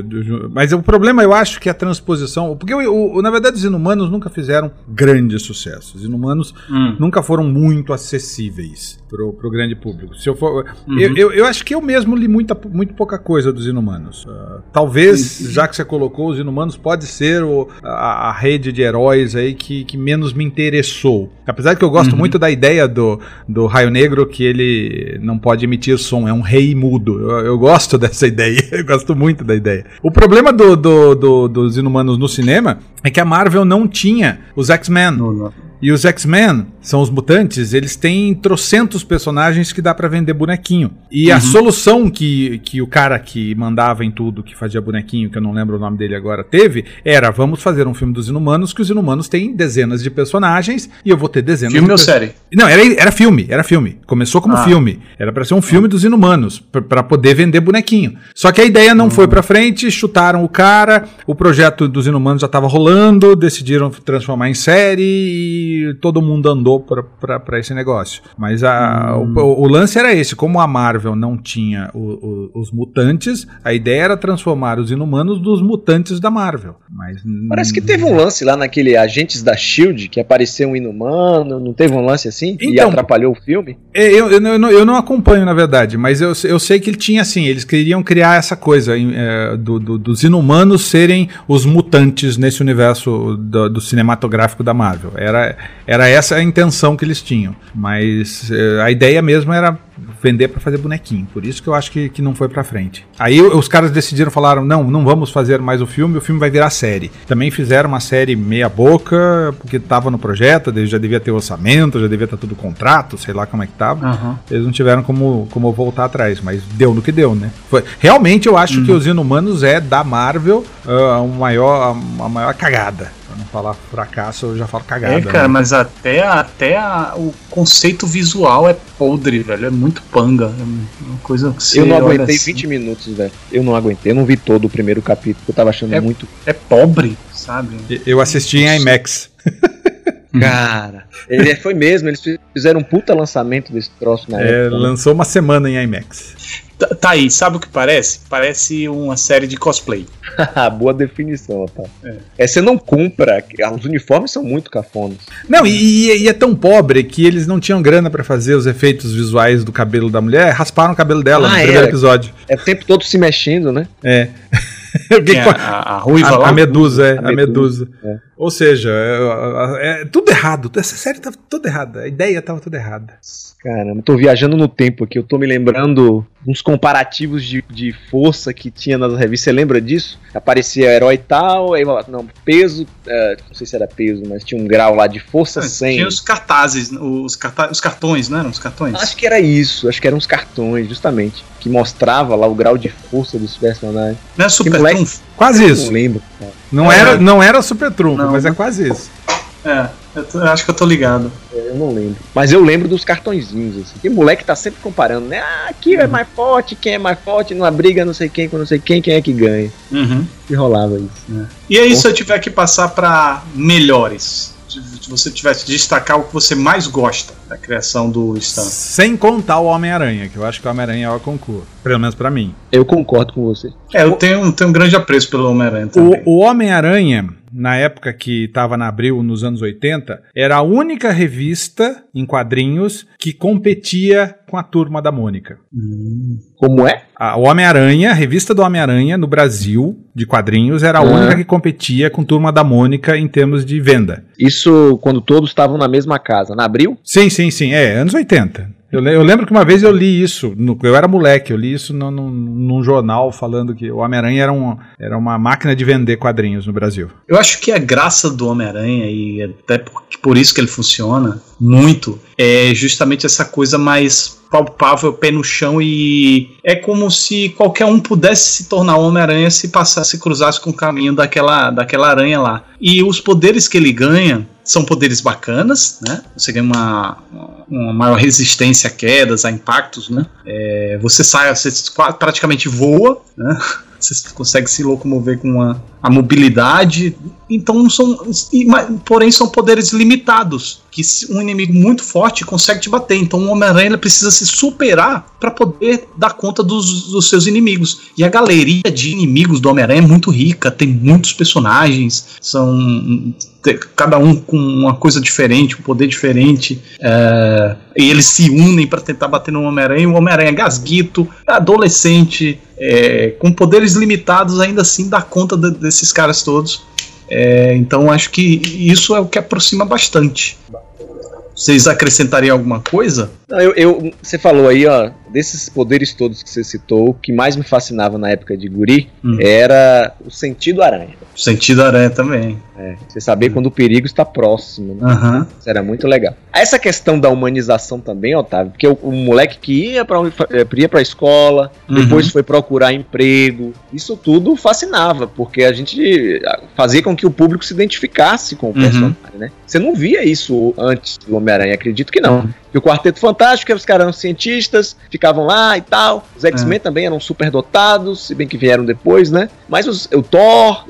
Speaker 4: Mas o problema eu acho que a transposição. Porque o, o, na verdade os Inumanos nunca fizeram grandes sucessos. Os Inumanos hum. nunca foram muito acessíveis pro, pro grande público. Se eu for. Uhum. Eu, eu, eu, acho que eu mesmo li muita, muito pouca coisa dos Inumanos. Uh, talvez, já que você colocou, os Inumanos pode ser o, a, a, rede de heróis aí que, que menos me interessou. Apesar de que eu gosto uhum. muito da ideia do, do Raio Negro, que ele não pode emitir som, é um rei mudo tudo. Eu, eu, gosto dessa ideia. Eu gosto muito da ideia. O problema do, do, do, dos Inumanos no cinema é que a Marvel não tinha os X-Men. E os X-Men são os mutantes, eles têm trocentos personagens que dá para vender bonequinho. E uhum. a solução que, que o cara que mandava em tudo, que fazia bonequinho, que eu não lembro o nome dele agora, teve, era vamos fazer um filme dos Inumanos, que os Inumanos têm dezenas de personagens e eu vou ter dezenas
Speaker 3: filme
Speaker 4: de
Speaker 3: ou série?
Speaker 4: Não, era, era filme, era filme. Começou como ah. filme. Era para ser um filme dos Inumanos, para poder vender bonequinho. Só que a ideia não uhum. foi para frente, chutaram o cara, o projeto dos Inumanos já tava rolando, decidiram transformar em série e todo mundo andou para esse negócio. Mas a, hum. o, o, lance era esse: como a Marvel não tinha o, o, os mutantes, a ideia era transformar os inumanos dos mutantes da Marvel. Mas,
Speaker 2: Parece que teve um lance lá naquele Agentes da Shield que apareceu um inumano, não teve um lance assim? Então, e atrapalhou o filme?
Speaker 4: É, eu, eu, eu, não, eu não acompanho, na verdade, mas eu, eu sei que ele tinha assim: eles queriam criar essa coisa é, do, do, dos inumanos serem os mutantes nesse universo do, do cinematográfico da Marvel. Era, era essa a intenção que eles tinham. Mas eh, a ideia mesmo era vender para fazer bonequinho. Por isso que eu acho que, que não foi para frente. Aí os caras decidiram, falaram: não, não vamos fazer mais o filme, o filme vai virar série. Também fizeram uma série meia-boca, porque tava no projeto, já devia ter orçamento, já devia estar tudo contrato, sei lá como é que tava. Uhum. Eles não tiveram como, como voltar atrás, mas deu no que deu, né? Foi, realmente eu acho uhum. que os Inumanos é da Marvel uh, a, maior, a, a maior cagada falar fracasso, eu já falo cagada.
Speaker 3: É, cara,
Speaker 4: né?
Speaker 3: mas até, até a- o conceito visual é podre, velho. É muito panga. É uma coisa que você
Speaker 2: Eu não aguentei
Speaker 3: assim,
Speaker 2: 20 minutos, velho. Eu não aguentei. Eu não vi todo o primeiro capítulo, porque eu tava achando
Speaker 3: É-
Speaker 2: muito.
Speaker 3: É pobre, sabe?
Speaker 4: Eu assisti em IMAX.
Speaker 2: Cara, ele foi mesmo. Eles fizeram um puta lançamento desse troço na
Speaker 4: É,
Speaker 2: época. né?
Speaker 4: lançou uma semana em IMAX.
Speaker 3: Tá, tá aí, sabe o que parece? Parece uma série de cosplay.
Speaker 2: Boa definição, tá?
Speaker 3: É.
Speaker 2: É. você não compra. Os uniformes são muito cafonas.
Speaker 4: Não, e, e- e é tão pobre que eles não tinham grana pra fazer os efeitos visuais do cabelo da mulher, rasparam o cabelo dela
Speaker 2: Ah,
Speaker 4: no primeiro
Speaker 2: era.
Speaker 4: episódio.
Speaker 2: É o tempo todo se mexendo, né?
Speaker 4: É. Que-
Speaker 3: a, a- ruiva
Speaker 4: a,
Speaker 3: lá.
Speaker 4: a medusa, é,
Speaker 2: A
Speaker 4: a medusa.
Speaker 2: medusa, é.
Speaker 4: Ou seja, é, é- é tudo errado. Essa série tava toda errada. A ideia tava toda errada.
Speaker 2: Caramba, tô viajando no tempo aqui. Eu tô me lembrando uns comparativos de, de força que tinha nas revistas. Você lembra disso? Aparecia herói tal, aí, não, peso, é, não sei se era peso, mas tinha um grau lá de força 100.
Speaker 3: Tinha os cartazes, os, carta- os cartões, não eram os cartões?
Speaker 2: Acho que era isso, acho que eram uns cartões, justamente, que mostrava lá o grau de força dos personagens.
Speaker 3: Não é super
Speaker 2: moleque-
Speaker 3: trunfo?
Speaker 4: Quase
Speaker 2: Eu
Speaker 4: isso.
Speaker 2: Não lembro.
Speaker 4: Não
Speaker 3: É.
Speaker 4: era, não era super trunfo,
Speaker 3: Não,
Speaker 4: mas é quase isso.
Speaker 3: É, eu, tô- eu acho que eu tô ligado.
Speaker 2: É, Eu não lembro. Mas eu lembro dos cartõezinhos, assim. Que moleque tá sempre comparando, né? Ah, aqui é mais forte, quem é mais forte, numa briga não sei quem com não sei quem, quem é que ganha. E rolava isso.
Speaker 3: E aí, se eu tiver que passar pra melhores, se você tivesse que destacar o que você mais gosta da criação do Stan.
Speaker 4: Sem contar o Homem-Aranha, que eu acho que o Homem-Aranha é o concurso. Pelo menos pra mim.
Speaker 2: Eu concordo com você.
Speaker 3: É, eu tenho, tenho um grande apreço pelo Homem-Aranha também.
Speaker 4: O, o Homem-Aranha, na época que estava na Abril, nos anos 80, era a única revista em quadrinhos que competia com a turma da Mônica.
Speaker 3: Hum.
Speaker 2: Como é?
Speaker 4: A- O Homem-Aranha, a revista do Homem-Aranha no Brasil, de quadrinhos, era a
Speaker 2: Uhum.
Speaker 4: única que competia com turma da Mônica em termos de venda.
Speaker 2: Isso quando todos estavam na mesma casa. Na abril?
Speaker 4: Sim, sim, sim. É, anos 80. Eu, eu lembro que uma vez eu li isso, no- eu era moleque, eu li isso no, no- num jornal falando que o Homem-Aranha era, um, era uma máquina de vender quadrinhos no Brasil.
Speaker 3: Eu acho que a graça do Homem-Aranha, e até por, por isso que ele funciona muito, é justamente essa coisa mais palpável, pé no chão, e é como se qualquer um pudesse se tornar Homem-Aranha se passasse, se cruzasse com o caminho daquela, daquela aranha lá. E os poderes que ele ganha são poderes bacanas, né? Você ganha uma, uma maior resistência a quedas, a impactos, né? É, você sai, você praticamente voa, né? Você consegue se locomover com a, a mobilidade. Então são. porém, são poderes limitados. Que um inimigo muito forte consegue te bater. Então o Homem-Aranha precisa se superar para poder dar conta dos, dos seus inimigos. E a galeria de inimigos do Homem-Aranha é muito rica, tem muitos personagens, são. Cada um com uma coisa diferente, um poder diferente. é, e eles se unem para tentar bater no Homem-Aranha. O Homem-Aranha é gasguito, adolescente, é, com poderes limitados, ainda assim dá conta de- desses caras todos. É, então acho que isso é o que aproxima bastante. Vocês acrescentariam alguma coisa?
Speaker 2: Não, eu, eu- você falou aí, ó, desses poderes todos que você citou, o que mais me fascinava na época de guri
Speaker 3: Hum.
Speaker 2: era o sentido aranha.
Speaker 3: O sentido aranha também.
Speaker 2: É, você saber quando o perigo está próximo, né?
Speaker 3: Aham.
Speaker 2: Isso era muito legal. Essa questão da humanização também, Otávio, porque o, o moleque que ia pra, uni- eh, ia pra escola,
Speaker 3: Uhum.
Speaker 2: depois foi procurar emprego, isso tudo fascinava, porque a gente fazia com que o público se identificasse com o
Speaker 3: Uhum.
Speaker 2: personagem, né? Você não via isso antes do Homem-Aranha, acredito que não. E o Quarteto Fantástico, os caras eram cientistas, ficavam lá e tal. Os
Speaker 3: É.
Speaker 2: X-Men também eram super dotados, se bem que vieram depois, né? Mas os- o Thor,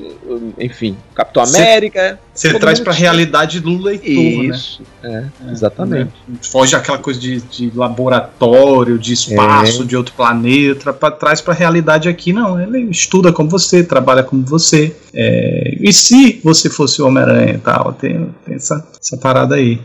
Speaker 2: enfim, Capitão
Speaker 3: Cê-
Speaker 2: América.
Speaker 3: Você traz pra
Speaker 2: tinha-
Speaker 3: realidade do leitor, né?
Speaker 2: Isso, é, exatamente.
Speaker 3: Né? Foge aquela coisa de, de laboratório, de espaço,
Speaker 2: É.
Speaker 3: de outro planeta, pra, traz pra realidade aqui, não. Ele estuda como você, trabalha como você. É, e se você fosse o Homem-Aranha e tal? Tem, tem essa, essa parada aí.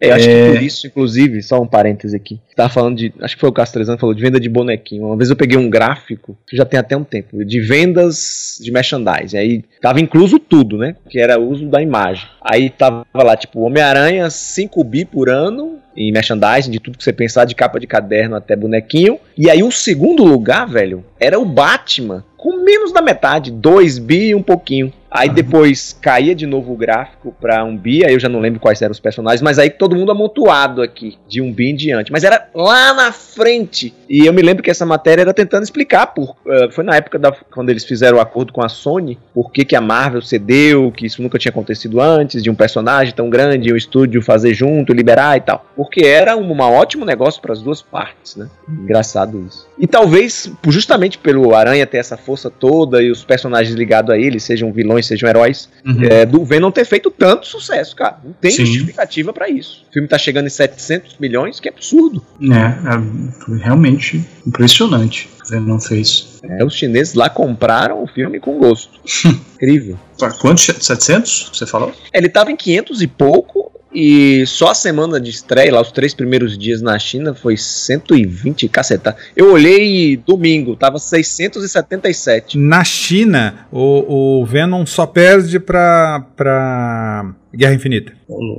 Speaker 2: É, acho
Speaker 3: É.
Speaker 2: que por isso, inclusive, só um parêntese aqui. Tava falando de. Acho que foi o Castrezano que falou de venda de bonequinho. Uma vez eu peguei um gráfico, que já tem até um tempo, de vendas de merchandising. Aí tava incluso tudo, né? Que era o uso da imagem. Aí tava lá, tipo, Homem-Aranha 5 bi por ano em merchandising, de tudo que você pensar, de capa de caderno até bonequinho. E aí o segundo lugar, velho, era o Batman, com menos da metade, 2 bi e um pouquinho. Aí depois caía de novo o gráfico pra um bi, aí eu já não lembro quais eram os personagens, mas aí todo mundo amontoado aqui, de um bi em diante. Mas era lá na frente. E eu me lembro que essa matéria era tentando explicar, por, uh, foi na época da, quando eles fizeram o acordo com a Sony, por que, que a Marvel cedeu, que isso nunca tinha acontecido antes, de um personagem tão grande o estúdio fazer junto, liberar e tal. Porque era um, um ótimo negócio para as duas partes, né? Engraçado isso. E talvez, justamente pelo Aranha ter essa força toda e os personagens ligados a ele, sejam vilões, sejam heróis,
Speaker 3: Uhum.
Speaker 2: é, do Venom ter feito tanto sucesso, cara. Não tem
Speaker 3: Sim.
Speaker 2: justificativa pra isso. O filme tá chegando em 700 milhões, que é absurdo.
Speaker 3: É, é, foi realmente impressionante o que ele não fez.
Speaker 2: É, os chineses lá compraram o filme com gosto. Incrível.
Speaker 3: Quantos? 700? Você falou?
Speaker 2: Ele tava em 500 e pouco. E só a semana de estreia, lá os três primeiros dias na China, foi 120 caceta. Eu olhei domingo, tava 677.
Speaker 4: Na China, o, o Venom só perde pra, pra Guerra Infinita.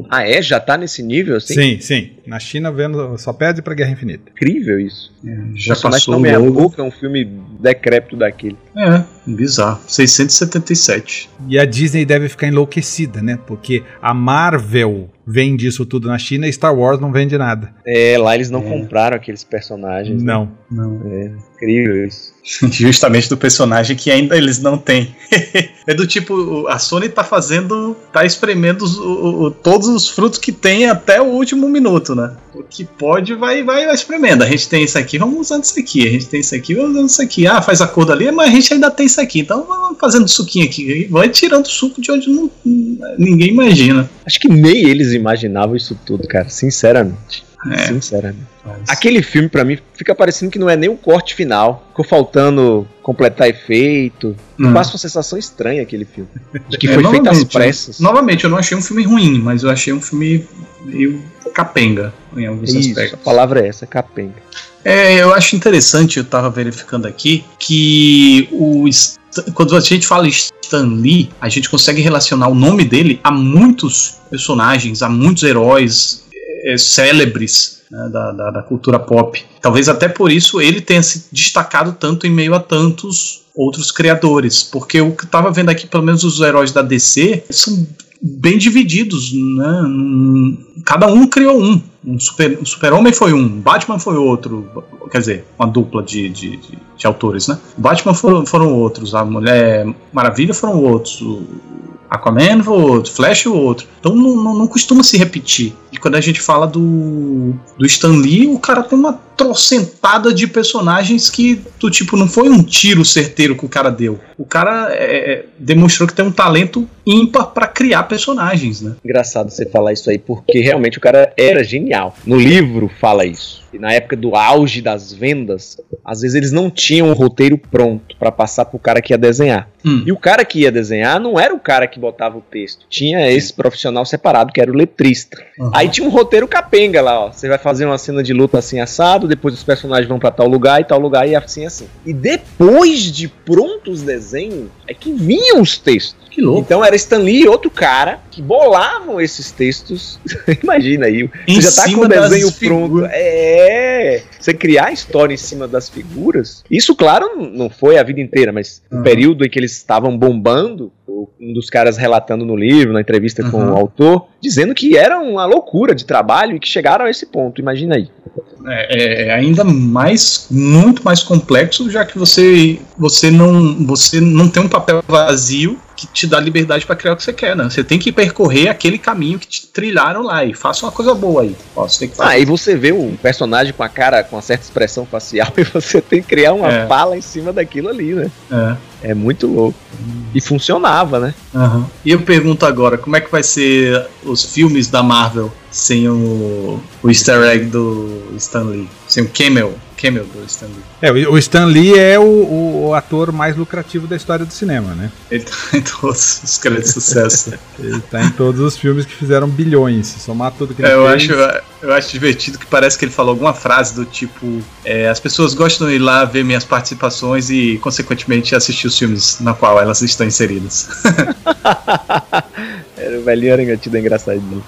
Speaker 2: Ah, é? Já tá nesse nível assim?
Speaker 4: Sim, sim. Na China, o Venom só perde pra Guerra Infinita.
Speaker 2: Incrível isso.
Speaker 3: É, já
Speaker 2: Personagem
Speaker 3: passou
Speaker 2: não meia boca, é um filme decrépito daquele.
Speaker 3: É, bizarro. 677.
Speaker 4: E a Disney deve ficar enlouquecida, né? Porque a Marvel vende isso tudo na China e Star Wars não vende nada.
Speaker 2: É, lá eles não
Speaker 3: É.
Speaker 2: compraram aqueles personagens. né?
Speaker 4: Não.
Speaker 3: Não.
Speaker 2: Incrível isso.
Speaker 3: Justamente do personagem que ainda eles não têm. é do tipo, a Sony tá fazendo, tá espremendo os- o- o- todos os frutos que tem até o último minuto, né? O que pode, vai, vai, vai espremendo. A gente tem isso aqui, vamos usando isso aqui. A gente tem isso aqui, vamos usando isso aqui. Ah, faz acordo ali, mas a gente ainda tem isso aqui. Então vamos fazendo suquinho aqui. Vai tirando suco de onde não- ninguém imagina.
Speaker 2: Acho que nem eles imaginavam isso tudo, cara. Sinceramente.
Speaker 3: É.
Speaker 2: Sinceramente.
Speaker 3: Mas-
Speaker 2: Aquele filme, pra mim, fica parecendo que não é nem o corte final. Ficou faltando completar efeito.
Speaker 3: Hum.
Speaker 2: Passa uma sensação estranha aquele filme. De que
Speaker 3: É,
Speaker 2: foi feito às
Speaker 3: novamente,
Speaker 2: pressas.
Speaker 3: Novamente, eu não achei um filme ruim, mas eu achei um filme meio capenga em alguns
Speaker 2: Isso, a
Speaker 3: aspectos.
Speaker 2: palavra é essa, capenga.
Speaker 3: É, eu acho interessante, eu tava verificando aqui, que o quando a gente fala Stan Lee, a gente consegue relacionar o nome dele a muitos personagens, a muitos heróis é, célebres né, da, da- da cultura pop. Talvez até por isso ele tenha se destacado tanto em meio a tantos outros criadores, porque o que eu tava vendo aqui, pelo menos os heróis da DC, são bem divididos, né? Cada um criou um. Um super, um super-homem foi um, Batman foi outro, quer dizer, uma dupla de, de, de, de autores, né? Batman foram, foram outros, a Mulher Maravilha foram outros, o Aquaman foi outro, Flash foi outro. Então não, não, não costuma se repetir. E quando a gente fala do, do Stan Lee, o cara tem uma trocentada de personagens que, do tipo, não foi um tiro certeiro que o cara deu. O cara é, é, demonstrou que tem um talento ímpar pra criar personagens, né?
Speaker 2: Engraçado você falar isso aí, porque realmente o cara era genial. No livro fala isso. E na época do auge das vendas, às vezes eles não tinham o roteiro pronto pra passar pro cara que ia desenhar.
Speaker 3: Hum.
Speaker 2: E o cara que ia desenhar não era o cara que botava o texto. Tinha esse profissional separado, que era o letrista.
Speaker 3: Uhum.
Speaker 2: Aí tinha um roteiro capenga lá, ó. Você vai fazer uma cena de luta assim assado, depois os personagens vão pra tal lugar e tal lugar e assim assim. E depois de prontos os desenhos, é que vinham os textos.
Speaker 3: Que louco.
Speaker 2: Então era Stan Lee e outro cara que bolavam esses textos. Imagina aí,
Speaker 3: Em
Speaker 2: você já tá com o desenho pronto. É, você criar a história em cima das figuras. Isso, claro, não foi a vida inteira, mas
Speaker 3: Uhum.
Speaker 2: o período em que eles estavam bombando, um dos caras relatando no livro, na entrevista com
Speaker 3: Uhum.
Speaker 2: o autor, dizendo que era uma loucura de trabalho e que chegaram a esse ponto. Imagina aí.
Speaker 3: É, é ainda mais, muito mais complexo, já que você, você, não, você não tem um papel vazio que te dá liberdade para criar o que você quer, né? Você tem que percorrer aquele caminho que te trilharam lá e faça uma coisa boa aí. Ó, você fazer.
Speaker 2: Aí você vê um personagem com a cara com uma certa expressão facial e você tem que criar uma
Speaker 3: É.
Speaker 2: fala em cima daquilo ali, né?
Speaker 3: É.
Speaker 2: É muito louco. E funcionava, né?
Speaker 3: Aham. E eu pergunto agora, como é que vai ser os filmes da Marvel sem o, o easter egg do Stan Lee? Sem o camel, camel do Stan Lee.
Speaker 4: É, o Stan Lee é o, o ator mais lucrativo da história do cinema, né?
Speaker 3: Ele tá em todos os grandes sucessos.
Speaker 4: Ele tá em todos os filmes que fizeram bilhões. Se somar tudo que ele
Speaker 3: É, eu,
Speaker 4: fez.
Speaker 3: acho, eu acho divertido que parece que ele falou alguma frase do tipo: é, as pessoas gostam de ir lá ver minhas participações e, consequentemente, assistir os filmes na qual elas estão inseridas.
Speaker 2: Era o velhinho arangatido engraçadinho.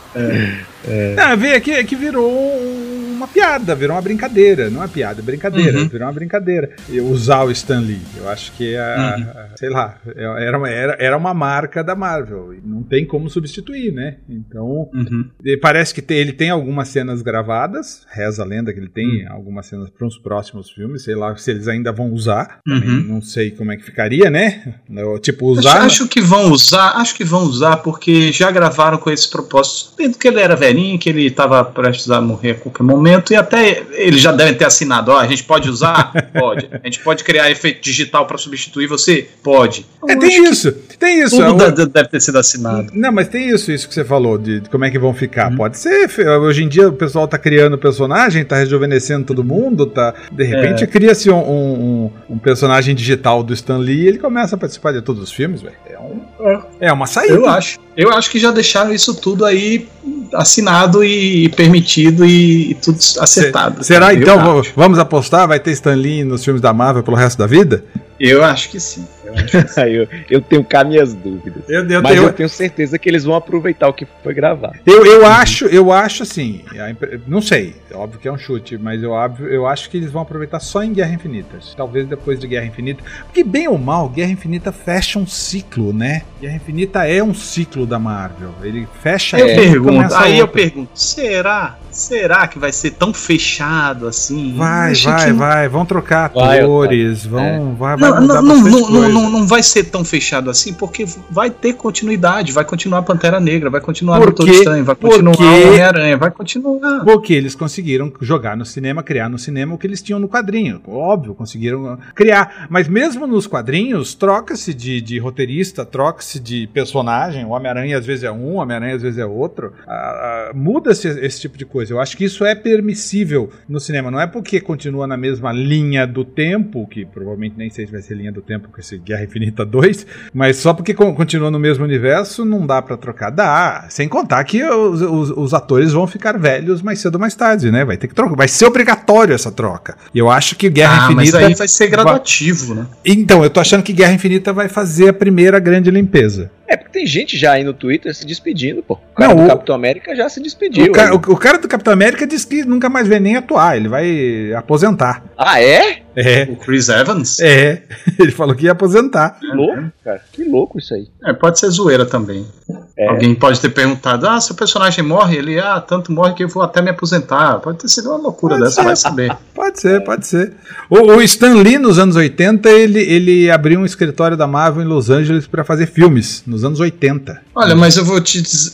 Speaker 4: Ah, vê aqui que virou um- uma piada, virou uma brincadeira. Não é piada, é brincadeira.
Speaker 3: Uhum.
Speaker 4: Virou uma brincadeira. E usar o Stan Lee. Eu acho que é, a-
Speaker 3: Uhum.
Speaker 4: a- sei lá, é- era, uma- era, era uma marca da Marvel. E não tem como substituir, né? Então,
Speaker 3: Uhum.
Speaker 4: Parece que tem- ele tem algumas cenas gravadas, reza a lenda que ele tem
Speaker 3: Hum.
Speaker 4: algumas cenas para os próximos filmes, sei lá se eles ainda vão usar.
Speaker 3: Uhum.
Speaker 4: não sei como é que ficaria, né? Eu, Tipo,
Speaker 3: Acho,
Speaker 4: usar.
Speaker 3: acho que vão usar, acho que vão usar porque já gravaram com esse propósito. Desde que ele era velhinho, que ele estava prestes a morrer a qualquer momento, e até eles já devem ter assinado. Ó, a gente pode usar? Pode. A gente pode criar efeito digital para substituir você? Pode.
Speaker 4: É, tem isso, tem isso.
Speaker 3: Tudo
Speaker 4: É
Speaker 3: deve ter sido assinado.
Speaker 4: Não, mas tem isso, isso que você falou, de, de como é que vão ficar.
Speaker 3: Uhum.
Speaker 4: Pode ser, hoje em dia o pessoal tá criando personagem, tá rejuvenescendo todo mundo, tá. De repente
Speaker 3: É.
Speaker 4: cria-se um, um- um personagem digital do Stan Lee e ele começa a participar de todos os filmes, velho. É, um, é uma saída.
Speaker 3: Eu acho. Eu acho que já deixaram isso tudo aí assinado e permitido e, e tudo acertado.
Speaker 4: Será então? Vamos apostar? Vai ter Stan Lee nos filmes da Marvel pelo resto da vida?
Speaker 3: Eu acho que sim. Eu
Speaker 2: eu, eu tenho cá minhas dúvidas.
Speaker 4: Eu, eu,
Speaker 2: Mas eu,
Speaker 4: eu,
Speaker 2: tenho certeza que eles vão aproveitar o que foi gravado.
Speaker 4: eu, eu acho, eu acho assim, não sei, é óbvio que é um chute, mas eu, óbvio- eu acho que eles vão aproveitar só em Guerra Infinita. Talvez depois de Guerra Infinita. Porque, bem ou mal, Guerra Infinita fecha um ciclo, né? Guerra Infinita é um ciclo da Marvel. Ele fecha
Speaker 3: Eu pergunto, aí eu
Speaker 4: outro.
Speaker 3: pergunto, será? Será que vai ser tão fechado assim?
Speaker 4: Vai, vai,
Speaker 3: que-
Speaker 4: vai. Vão trocar
Speaker 2: Vai,
Speaker 4: atores, vão, vai, vai
Speaker 3: Não,
Speaker 4: mudar
Speaker 3: não, não, não, não, vai ser tão fechado assim, porque vai ter continuidade, vai continuar Pantera Negra, vai continuar
Speaker 4: Por
Speaker 3: Doutor? Estranho, vai continuar
Speaker 4: Porque-
Speaker 3: Homem-Aranha, vai continuar.
Speaker 4: Porque eles conseguiram jogar no cinema, criar no cinema o que eles tinham no quadrinho. Óbvio, conseguiram criar. Mas mesmo nos quadrinhos, troca-se de, de roteirista, troca-se de personagem. O Homem-Aranha às vezes é um, o Homem-Aranha às vezes é outro. Ah, ah, Muda-se esse tipo de coisa. Eu acho que isso é permissível no cinema. Não é porque continua na mesma linha do tempo, que provavelmente nem sei se vai ser linha do tempo com esse Guerra Infinita 2, mas só porque con- continua no mesmo universo não dá pra trocar. Dá. Sem contar que os, os- os atores vão ficar velhos mais cedo ou mais tarde, né? Vai ter que trocar. Vai ser obrigatório essa troca. E eu acho que Guerra
Speaker 3: Ah, mas
Speaker 4: Infinita.
Speaker 3: aí vai ser gradativo, né?
Speaker 4: Então, eu tô achando que Guerra Infinita vai fazer a primeira grande limpeza.
Speaker 2: É, tem gente já aí no Twitter se despedindo, pô. O cara
Speaker 4: Não,
Speaker 2: do
Speaker 4: o-
Speaker 2: Capitão América já se despediu.
Speaker 4: O cara, o- o cara do Capitão América disse que nunca mais vem nem atuar, ele vai aposentar.
Speaker 2: Ah, é?
Speaker 4: É,
Speaker 3: O Chris Evans?
Speaker 4: é. Ele falou que ia aposentar.
Speaker 2: Que louco, cara. Que louco isso aí.
Speaker 3: É, pode ser zoeira também.
Speaker 2: É.
Speaker 3: Alguém pode ter perguntado: ah, seu personagem morre? Ele, ah, tanto morre que eu vou até me aposentar. Pode ter sido uma loucura
Speaker 4: Pode
Speaker 3: dessa,
Speaker 4: ser.
Speaker 3: vai saber.
Speaker 4: Pode ser, pode ser. O, o Stan Lee, nos anos 80, ele, ele abriu um escritório da Marvel em Los Angeles para fazer filmes, nos anos 80.
Speaker 3: Olha, mas eu vou te dizer.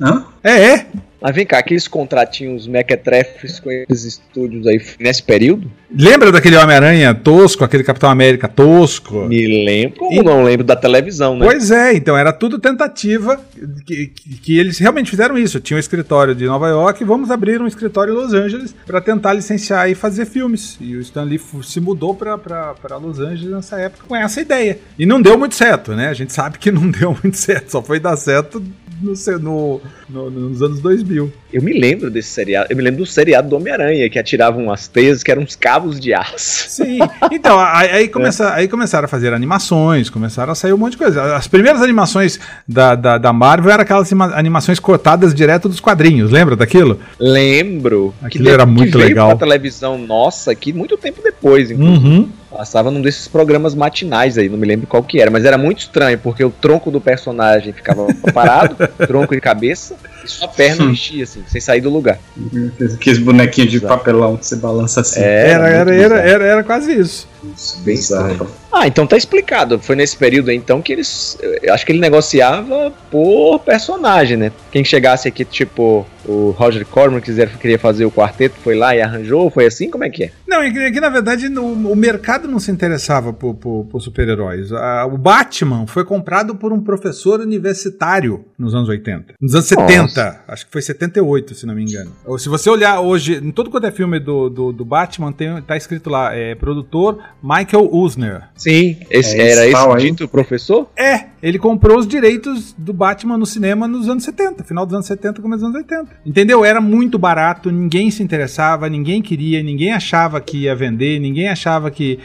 Speaker 3: Hã?
Speaker 4: É, é.
Speaker 2: Mas vem cá, aqueles contratinhos mequetrefes com esses estúdios aí nesse período?
Speaker 4: Lembra daquele Homem-Aranha tosco, aquele Capitão América tosco?
Speaker 2: Me lembro. Como
Speaker 4: E-
Speaker 2: não lembro da televisão, né?
Speaker 4: Pois é, então era tudo tentativa que, que, que eles realmente fizeram isso. Tinha um escritório de Nova York, vamos abrir um escritório em Los Angeles para tentar licenciar e fazer filmes. E o Stan Lee se mudou para Los Angeles nessa época com essa ideia. E não deu muito certo, né? A gente sabe que não deu muito certo, só foi dar certo no, no- no- nos anos 2000.
Speaker 2: Eu me lembro desse seriado. Eu me lembro do seriado do Homem-Aranha, que atiravam umas teias que eram uns cabos de aço.
Speaker 4: Sim, então, aí, aí, começa, aí começaram a fazer animações, começaram a sair um monte de coisa. As primeiras animações da, da, da Marvel eram aquelas anima- animações cortadas direto dos quadrinhos, lembra daquilo?
Speaker 2: Lembro.
Speaker 4: Aquilo era muito
Speaker 2: que
Speaker 4: legal.
Speaker 2: televisão nossa aqui muito tempo depois, inclusive.
Speaker 4: Uhum.
Speaker 2: Passava num desses programas matinais aí, não me lembro qual que era, mas era muito estranho, porque o tronco do personagem ficava parado, tronco e cabeça, e só a perna mexia, assim, sem sair do lugar.
Speaker 3: Aqueles bonequinhos de papelão que você balança assim.
Speaker 2: É,
Speaker 4: Era, era, era, era, era quase isso.
Speaker 2: bem
Speaker 3: Bizarro.
Speaker 2: Ah, então tá explicado. Foi nesse período aí, então, que eles. Acho que ele negociava por personagem, né? Quem chegasse aqui, tipo, o Roger Corman, quiser- queria fazer o quarteto, foi lá e arranjou, foi assim? Como é que é?
Speaker 4: Não, é que, é que, na verdade no- o mercado não se interessava por, por- por super-heróis. O Batman foi comprado por um professor universitário nos anos 80. Nos anos
Speaker 2: Nossa.
Speaker 4: 70, acho que foi 78, se não me engano. Ou se você olhar hoje, em todo quanto é filme do, do, do Batman, tem, tá escrito lá, é produtor Michael Usner.
Speaker 2: Sim, esse,
Speaker 3: É
Speaker 2: era esse
Speaker 3: aí?
Speaker 2: dito professor?
Speaker 4: É, ele comprou os direitos do Batman no cinema nos anos 70, final dos anos 70, começo dos anos 80. Entendeu? Era muito barato, ninguém se interessava, ninguém queria, ninguém achava que ia vender, ninguém achava que.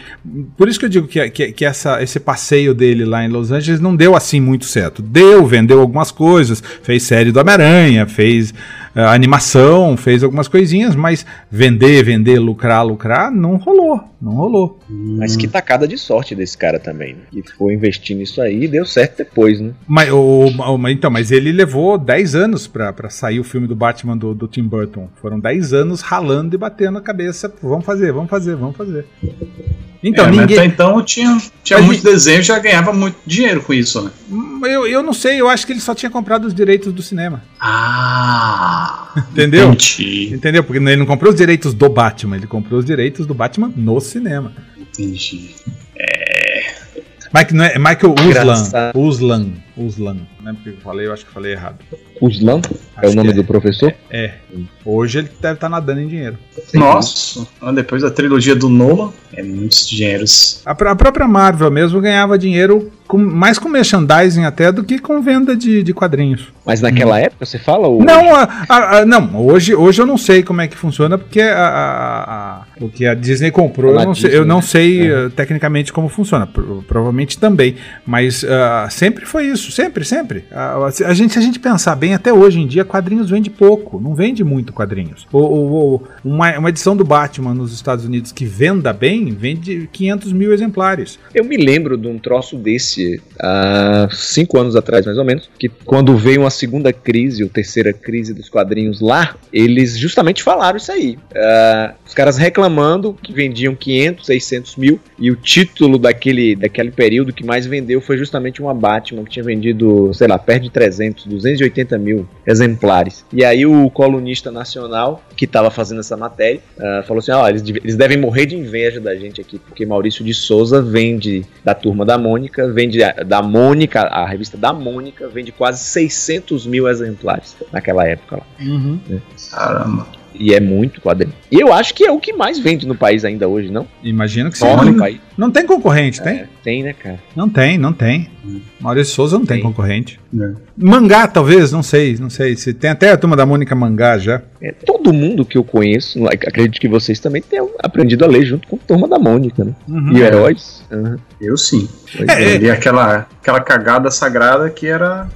Speaker 4: Por isso que eu digo que, que, que essa, esse passeio dele lá em Los Angeles não deu assim muito certo. Deu, vendeu algumas coisas, fez série do Homem-Aranha, fez uh, animação, fez algumas coisinhas, mas vender, vender, lucrar, lucrar, não rolou. Não rolou.
Speaker 2: Mas que tacada de sorte desse cara também, né? Que foi investir nisso aí e deu certo depois, né?
Speaker 4: Mas, o, o, então, mas ele levou 10 anos pra, pra sair o filme do Batman do, do Tim Burton. Foram 10 anos ralando e batendo a cabeça. Vamos fazer, vamos fazer, vamos fazer.
Speaker 3: Então, é, ninguém. Até então tinha, tinha muito desenho e já ganhava muito dinheiro com isso, né?
Speaker 4: Hum, eu, eu não sei, eu acho que ele só tinha comprado os direitos do cinema.
Speaker 3: Ah!
Speaker 4: Entendeu? Entendi. Entendeu? Porque ele não comprou os direitos do Batman, ele comprou os direitos do Batman no cinema.
Speaker 3: Entendi. É.
Speaker 4: Mike, não é, Michael Uslan. Uslan. Uslan. Não é porque eu falei, eu acho que falei errado.
Speaker 2: Uslan? É o nome é. do professor?
Speaker 4: É. Hoje ele deve estar nadando em dinheiro.
Speaker 3: Nossa, depois da trilogia do Nolan, é muitos dinheiros.
Speaker 4: A, a própria Marvel mesmo ganhava dinheiro com, mais com merchandising até do que com venda de, de quadrinhos.
Speaker 2: Mas naquela hum. época você fala? Ou...
Speaker 4: Não, a, a, não hoje, hoje eu não sei como é que funciona, porque a, o que a Disney comprou, eu não, Disney, sei, eu não sei uh, tecnicamente como funciona. Provavelmente também. Mas uh, sempre foi isso, sempre, sempre. A, gente, se a gente pensar bem, até hoje em dia, quadrinhos vende pouco, não vende muito quadrinhos. O, o, uma, uma edição do Batman nos Estados Unidos que venda bem, vende 500 mil exemplares.
Speaker 2: Eu me lembro de um troço desse há cinco anos atrás, mais ou menos, que quando veio uma segunda crise, ou terceira crise dos quadrinhos lá, eles justamente falaram isso aí. Uh, os caras reclamando que vendiam 500, 600 mil, e o título daquele, daquele período que mais vendeu foi justamente uma Batman, que tinha vendido, sei lá, perto de 300, 280 mil exemplares. E aí o colunista nacional, que estava fazendo essa matéria, uh, falou assim: ó, oh, eles, eles devem morrer de inveja da gente aqui, porque Maurício de Souza vende da turma da Mônica, vende vende da Mônica, a revista da Mônica vende quase 600 mil exemplares naquela época lá.
Speaker 3: Uhum. É. Caramba.
Speaker 2: E é muito quadrinho. E eu acho que é o que mais vende no país ainda hoje, não?
Speaker 4: Imagino que sim. No país. Não tem concorrente, tem? É,
Speaker 2: tem, né, cara?
Speaker 4: Não tem, não tem. Hum. Maurício Souza não tem, tem concorrente. É. Mangá, talvez, não sei, não sei. Se tem até a turma da Mônica Mangá já.
Speaker 2: É, todo mundo que eu conheço, acredito que vocês também tenham aprendido a ler junto com a turma da Mônica, né? Uhum. E heróis.
Speaker 3: Uhum. Eu sim. É, e é. aquela, aquela cagada sagrada que era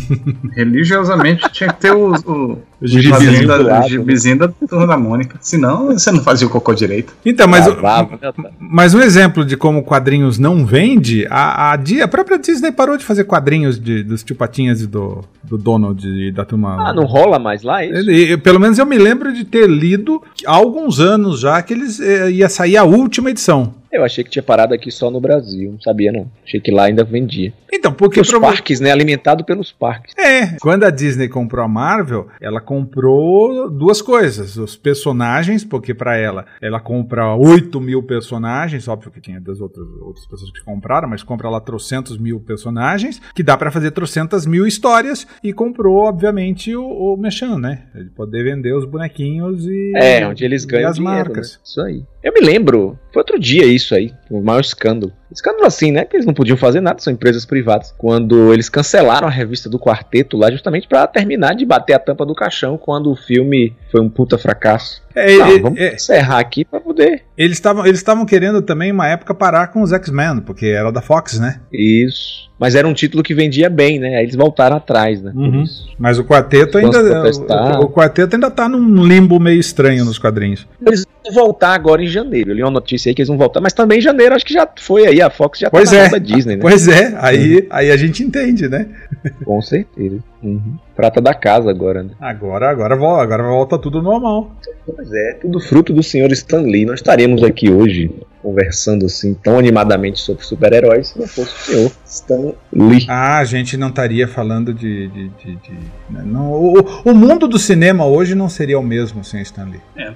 Speaker 3: religiosamente tinha que ter o, o, o gibizinho da, né? da turma da Mônica. Senão você não fazia o cocô direito.
Speaker 4: Então, mas, ah, o, mas um exemplo de como quadrinhos não vende, a, a, a própria Disney parou de fazer quadrinhos de, dos tio Patinhas e do, do Donald e da turma.
Speaker 2: Ah, não rola mais lá isso?
Speaker 4: Ele, pelo menos eu me lembro de ter lido há alguns anos já que eles eh, ia sair a última edição.
Speaker 2: Eu achei que tinha parado aqui só no Brasil, não sabia não. Achei que lá ainda vendia.
Speaker 4: Então, porque
Speaker 2: os prova... parques, né, alimentado pelos parques.
Speaker 4: É, quando a Disney comprou a Marvel, ela comprou duas coisas, os personagens, porque para ela, ela compra 8 mil personagens, óbvio que tinha das outras, outras pessoas que compraram, mas compra lá trocentos mil personagens, que dá para fazer trocentas mil histórias, e comprou, obviamente, o, o Mechan, né? Ele poder vender os bonequinhos e,
Speaker 2: é, onde eles ganham
Speaker 4: as dinheiro, marcas. Né?
Speaker 2: Isso aí. Eu me lembro, foi outro dia isso aí, o maior escândalo. Escândalo assim, né? Que eles não podiam fazer nada, são empresas privadas. Quando eles cancelaram a revista do quarteto lá, justamente para terminar de bater a tampa do caixão quando o filme foi um puta fracasso. É, não, vamos é, encerrar aqui para poder.
Speaker 4: Eles estavam eles querendo também, uma época, parar com os X-Men, porque era da Fox, né?
Speaker 2: Isso. Mas era um título que vendia bem, né? Aí eles voltaram atrás, né?
Speaker 4: Uhum. Mas o quarteto ainda. O, o, quarteto ainda tá num limbo meio estranho nos quadrinhos.
Speaker 2: Eles vão voltar agora em janeiro. Eu li uma notícia aí que eles vão voltar, mas também em janeiro acho que já foi aí, a Fox já
Speaker 4: tá pois tá é. Disney, né? Pois é, aí, aí a gente entende, né?
Speaker 2: Com certeza. Uhum. Prata da casa agora, né?
Speaker 4: Agora, agora, agora volta tudo normal.
Speaker 2: Pois é, tudo fruto do senhor Stan Lee. Nós estaremos aqui hoje conversando assim tão animadamente sobre super-heróis se não fosse o senhor Stan Lee.
Speaker 4: Ah, a gente não estaria falando de. de, de, de né, não, o, o, mundo do cinema hoje não seria o mesmo sem Stan Lee.
Speaker 3: É,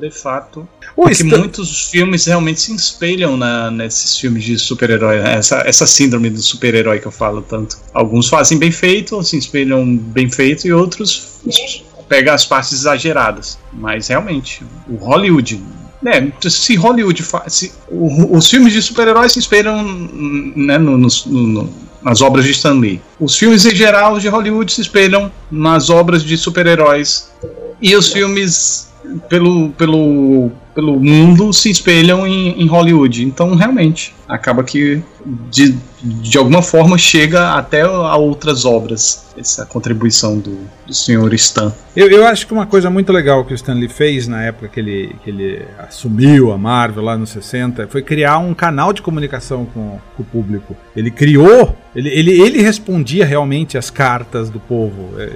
Speaker 3: de fato. O porque Stan... muitos filmes realmente se espelham na, nesses filmes de super-herói. Né? Essa, essa síndrome do super-herói que eu falo tanto. Alguns fazem bem feito, se espelham bem feito, e outros pegam as partes exageradas. Mas realmente, o Hollywood né, se Hollywood faz. Se, o, os filmes de super-heróis se inspiram né, no, no, no, nas obras de Stan Lee. Os filmes em geral de Hollywood se espelham nas obras de super-heróis. E os filmes pelo, pelo, pelo mundo se espelham em, em Hollywood. Então, realmente, acaba que de, de alguma forma chega até a outras obras essa contribuição do, do senhor Stan.
Speaker 4: Eu, eu acho que uma coisa muito legal que o Stan Lee fez na época que ele, que ele assumiu a Marvel lá nos 60 foi criar um canal de comunicação com, com o público. Ele criou, ele, ele, ele respondia realmente as cartas do povo. É,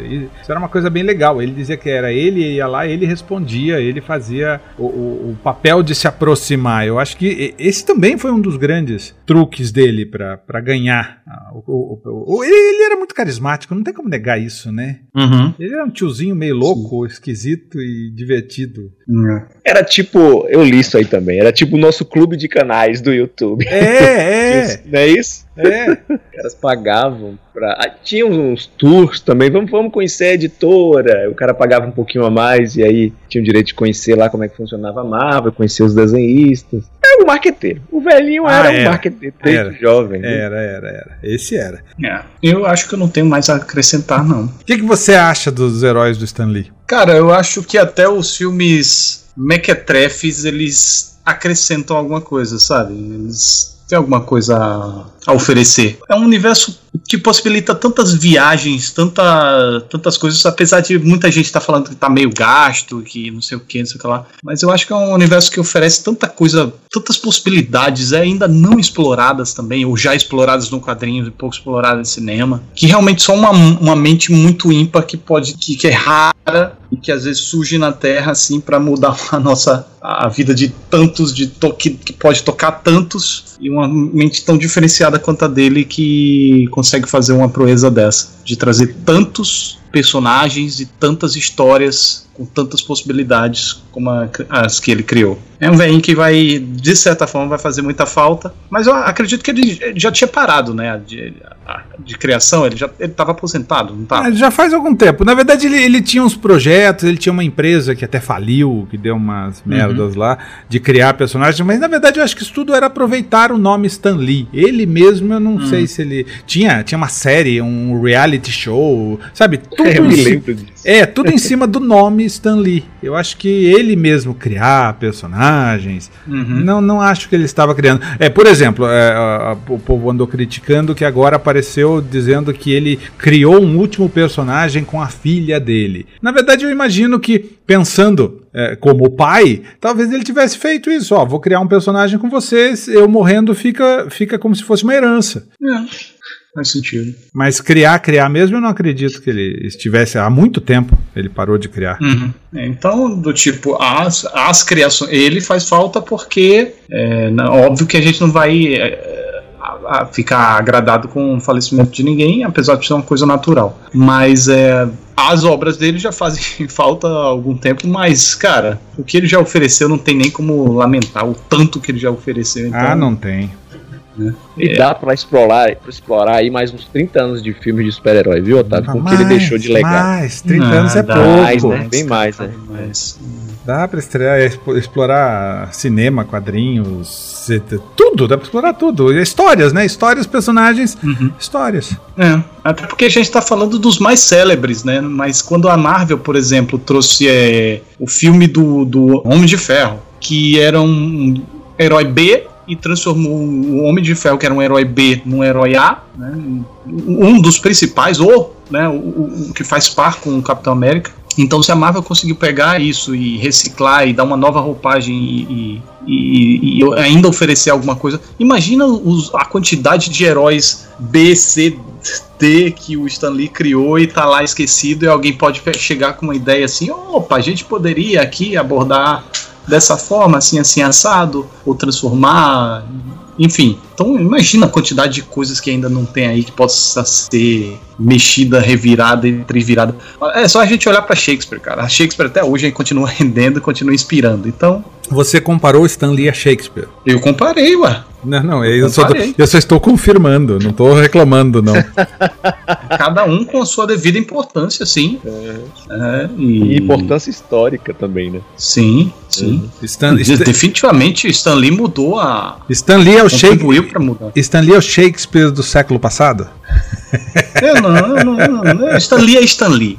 Speaker 4: isso era uma coisa bem legal. Ele dizia que era ele ia lá, ele respondia, ele fazia o, o papel de se aproximar. Eu acho que esse também foi um dos grandes truques dele para ganhar. O, o, ele era muito carismático, não tem como negar isso, né?
Speaker 3: Uhum.
Speaker 4: Ele era um tiozinho meio louco, Sim. esquisito e divertido.
Speaker 2: Uhum. Era tipo, eu li isso aí também, era tipo o nosso clube de canais do YouTube.
Speaker 4: É,
Speaker 2: é. não é isso?
Speaker 4: É.
Speaker 2: Os caras pagavam pra. Ah, tinha uns tours também, vamos, vamos conhecer a editora. O cara pagava um pouquinho a mais e aí tinha o direito de conhecer lá como é que funcionava a Marvel, conhecer os desenhistas. Era um marqueteiro. O velhinho ah, era, era um marqueteiro
Speaker 4: era,
Speaker 2: jovem.
Speaker 4: Né? Era, era, era. Esse era.
Speaker 3: É. Eu acho que eu não tenho mais a acrescentar, não.
Speaker 4: O que, que você acha dos heróis do Stan Lee?
Speaker 3: Cara, eu acho que até os filmes mequetrefes, eles acrescentam alguma coisa, sabe? Eles tem alguma coisa a oferecer. É um universo que possibilita tantas viagens, tanta, tantas coisas, apesar de muita gente estar tá falando que está meio gasto, que não sei o que, não sei o que lá. Mas eu acho que é um universo que oferece tanta coisa, tantas possibilidades ainda não exploradas também, ou já exploradas no quadrinho e pouco exploradas no cinema, que realmente só uma, uma mente muito ímpar que pode, que, que é rara e que às vezes surge na Terra assim para mudar a nossa a vida de tantos de to que, que pode tocar tantos e uma mente tão diferenciada quanto a dele que consegue fazer uma proeza dessa de trazer tantos personagens e tantas histórias com tantas possibilidades como as que ele criou. É um velhinho que vai, de certa forma, vai fazer muita falta, mas eu acredito que ele já tinha parado, né, de, de criação, ele já estava aposentado, não estava?
Speaker 4: É, já faz algum tempo. Na verdade, ele, ele tinha uns projetos, ele tinha uma empresa que até faliu, que deu umas uhum. merdas uhum. lá, de criar personagens, mas na verdade eu acho que isso tudo era aproveitar o nome Stan Lee. Ele mesmo, eu não uhum. sei se ele... Tinha, tinha uma série, um reality show, sabe?
Speaker 2: Tudo eu me lembro disso.
Speaker 4: É, tudo em cima do nome Stan Lee. Eu acho que ele mesmo criar personagens, uhum. não, não acho que ele estava criando. É, por exemplo, é, a, a, o povo andou criticando que agora apareceu dizendo que ele criou um último personagem com a filha dele. Na verdade, eu imagino que, pensando é, como pai, talvez ele tivesse feito isso. Ó, vou criar um personagem com vocês, eu morrendo fica, fica como se fosse uma herança.
Speaker 3: É. Faz sentido.
Speaker 4: Mas criar, criar mesmo, eu não acredito que ele estivesse há muito tempo. Ele parou de criar.
Speaker 3: Uhum. É, então, do tipo, as, as criações. Ele faz falta porque, é, óbvio que a gente não vai é, ficar agradado com o falecimento de ninguém, apesar de ser uma coisa natural. Mas é, as obras dele já fazem falta há algum tempo, mas, cara, o que ele já ofereceu não tem nem como lamentar o tanto que ele já ofereceu.
Speaker 4: Então, ah, não tem.
Speaker 2: Né? E é. dá pra explorar, pra explorar aí mais uns 30 anos de filmes de super-herói, viu, Otávio? Com o que ele deixou de legado.
Speaker 4: Mais, 30 anos é
Speaker 2: dá,
Speaker 4: pouco.
Speaker 2: Mais, né? Bem mais, né? Mais.
Speaker 4: Dá pra estrear, explorar cinema, quadrinhos, tudo, dá pra explorar tudo. Histórias, né? Histórias, personagens, uhum. histórias.
Speaker 3: É, até porque a gente tá falando dos mais célebres, né? Mas quando a Marvel, por exemplo, trouxe é, o filme do, do Homem de Ferro, que era um herói B e transformou o Homem de Ferro, que era um herói B, num herói A, né? um dos principais, ou né, o, o, que faz par com o Capitão América. Então, se a Marvel conseguiu pegar isso e reciclar e dar uma nova roupagem e, e, e ainda oferecer alguma coisa, imagina os, a quantidade de heróis B, C, D que o Stan Lee criou e tá lá esquecido e alguém pode chegar com uma ideia assim: opa, a gente poderia aqui abordar dessa forma, assim, assim, assado, ou transformar, enfim. Então imagina a quantidade de coisas que ainda não tem aí que possa ser mexida, revirada e trivirada. É só a gente olhar para Shakespeare, cara. A Shakespeare até hoje continua rendendo, continua inspirando. Então.
Speaker 4: Você comparou Stan Lee a Shakespeare?
Speaker 3: Eu comparei, ué.
Speaker 4: Não, não, eu, só, eu só estou confirmando, não estou reclamando, não.
Speaker 3: Cada um com a sua devida importância, sim. É.
Speaker 2: É, e... e... importância histórica também, né?
Speaker 3: Sim, sim. É. Stan, Definitivamente Stan Lee mudou a.
Speaker 4: Stan Lee é o Shakespeare. Stan Lee é o Shakespeare do século passado?
Speaker 3: Eu não, não, não, não. Stan Lee é Stan Lee.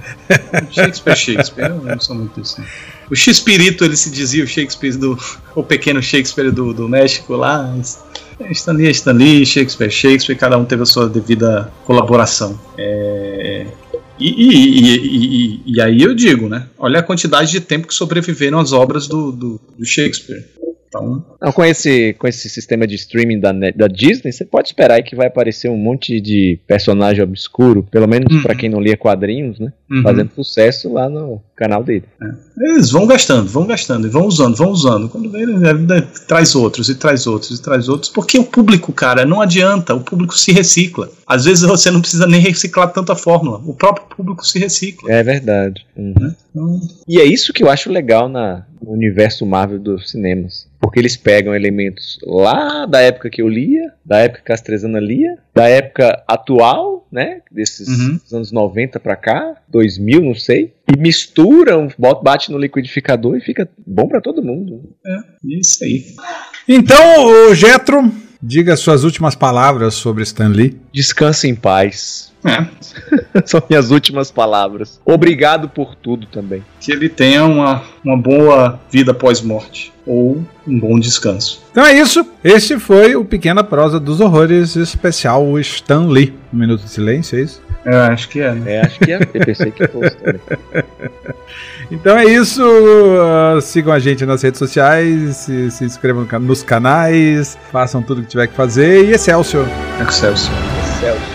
Speaker 3: Shakespeare é Shakespeare. Eu não sou muito assim. O X-Espírito, ele se dizia o Shakespeare do. O pequeno Shakespeare do, do México lá. Stanley é Stanley, Shakespeare é Shakespeare, cada um teve a sua devida colaboração. É... E, e, e, e, aí eu digo, né? Olha a quantidade de tempo que sobreviveram as obras do, do, do Shakespeare. Então...
Speaker 2: Não, com, esse, com esse sistema de streaming da, da Disney, você pode esperar que vai aparecer um monte de personagem obscuro, pelo menos uhum. para quem não lia quadrinhos, né? Uhum. Fazendo sucesso lá no canal dele.
Speaker 3: É. Eles vão gastando, vão gastando, e vão usando, vão usando. Quando vem, a vida traz outros, e traz outros, e traz outros. Porque o público, cara, não adianta, o público se recicla. Às vezes você não precisa nem reciclar tanta fórmula, o próprio público se recicla.
Speaker 2: É verdade. Uhum. Né? Então... E é isso que eu acho legal na, no universo Marvel dos cinemas. Porque eles pegam elementos lá da época que eu lia, da época que a Castrezana lia, da época atual, né? Desses uhum. anos 90 pra cá, 2000, não sei. E misturam, bate no liquidificador e fica bom para todo mundo.
Speaker 3: É, isso aí.
Speaker 4: Então, o Getro, diga suas últimas palavras sobre Stan Lee.
Speaker 2: Descanse em paz. É. São minhas últimas palavras. Obrigado por tudo também.
Speaker 3: Que ele tenha uma, uma boa vida pós-morte. Ou um bom descanso.
Speaker 4: Então é isso. Esse foi o Pequena Prosa dos Horrores especial Stan Lee. Um minuto de silêncio, é isso?
Speaker 3: Eu acho que é, né?
Speaker 2: É, acho que é. Eu pensei que fosse também.
Speaker 4: Então é isso. Uh, sigam a gente nas redes sociais, se, se inscrevam nos canais, façam tudo que tiver que fazer e Excelsior.
Speaker 3: Excelsior.
Speaker 2: Excelsior.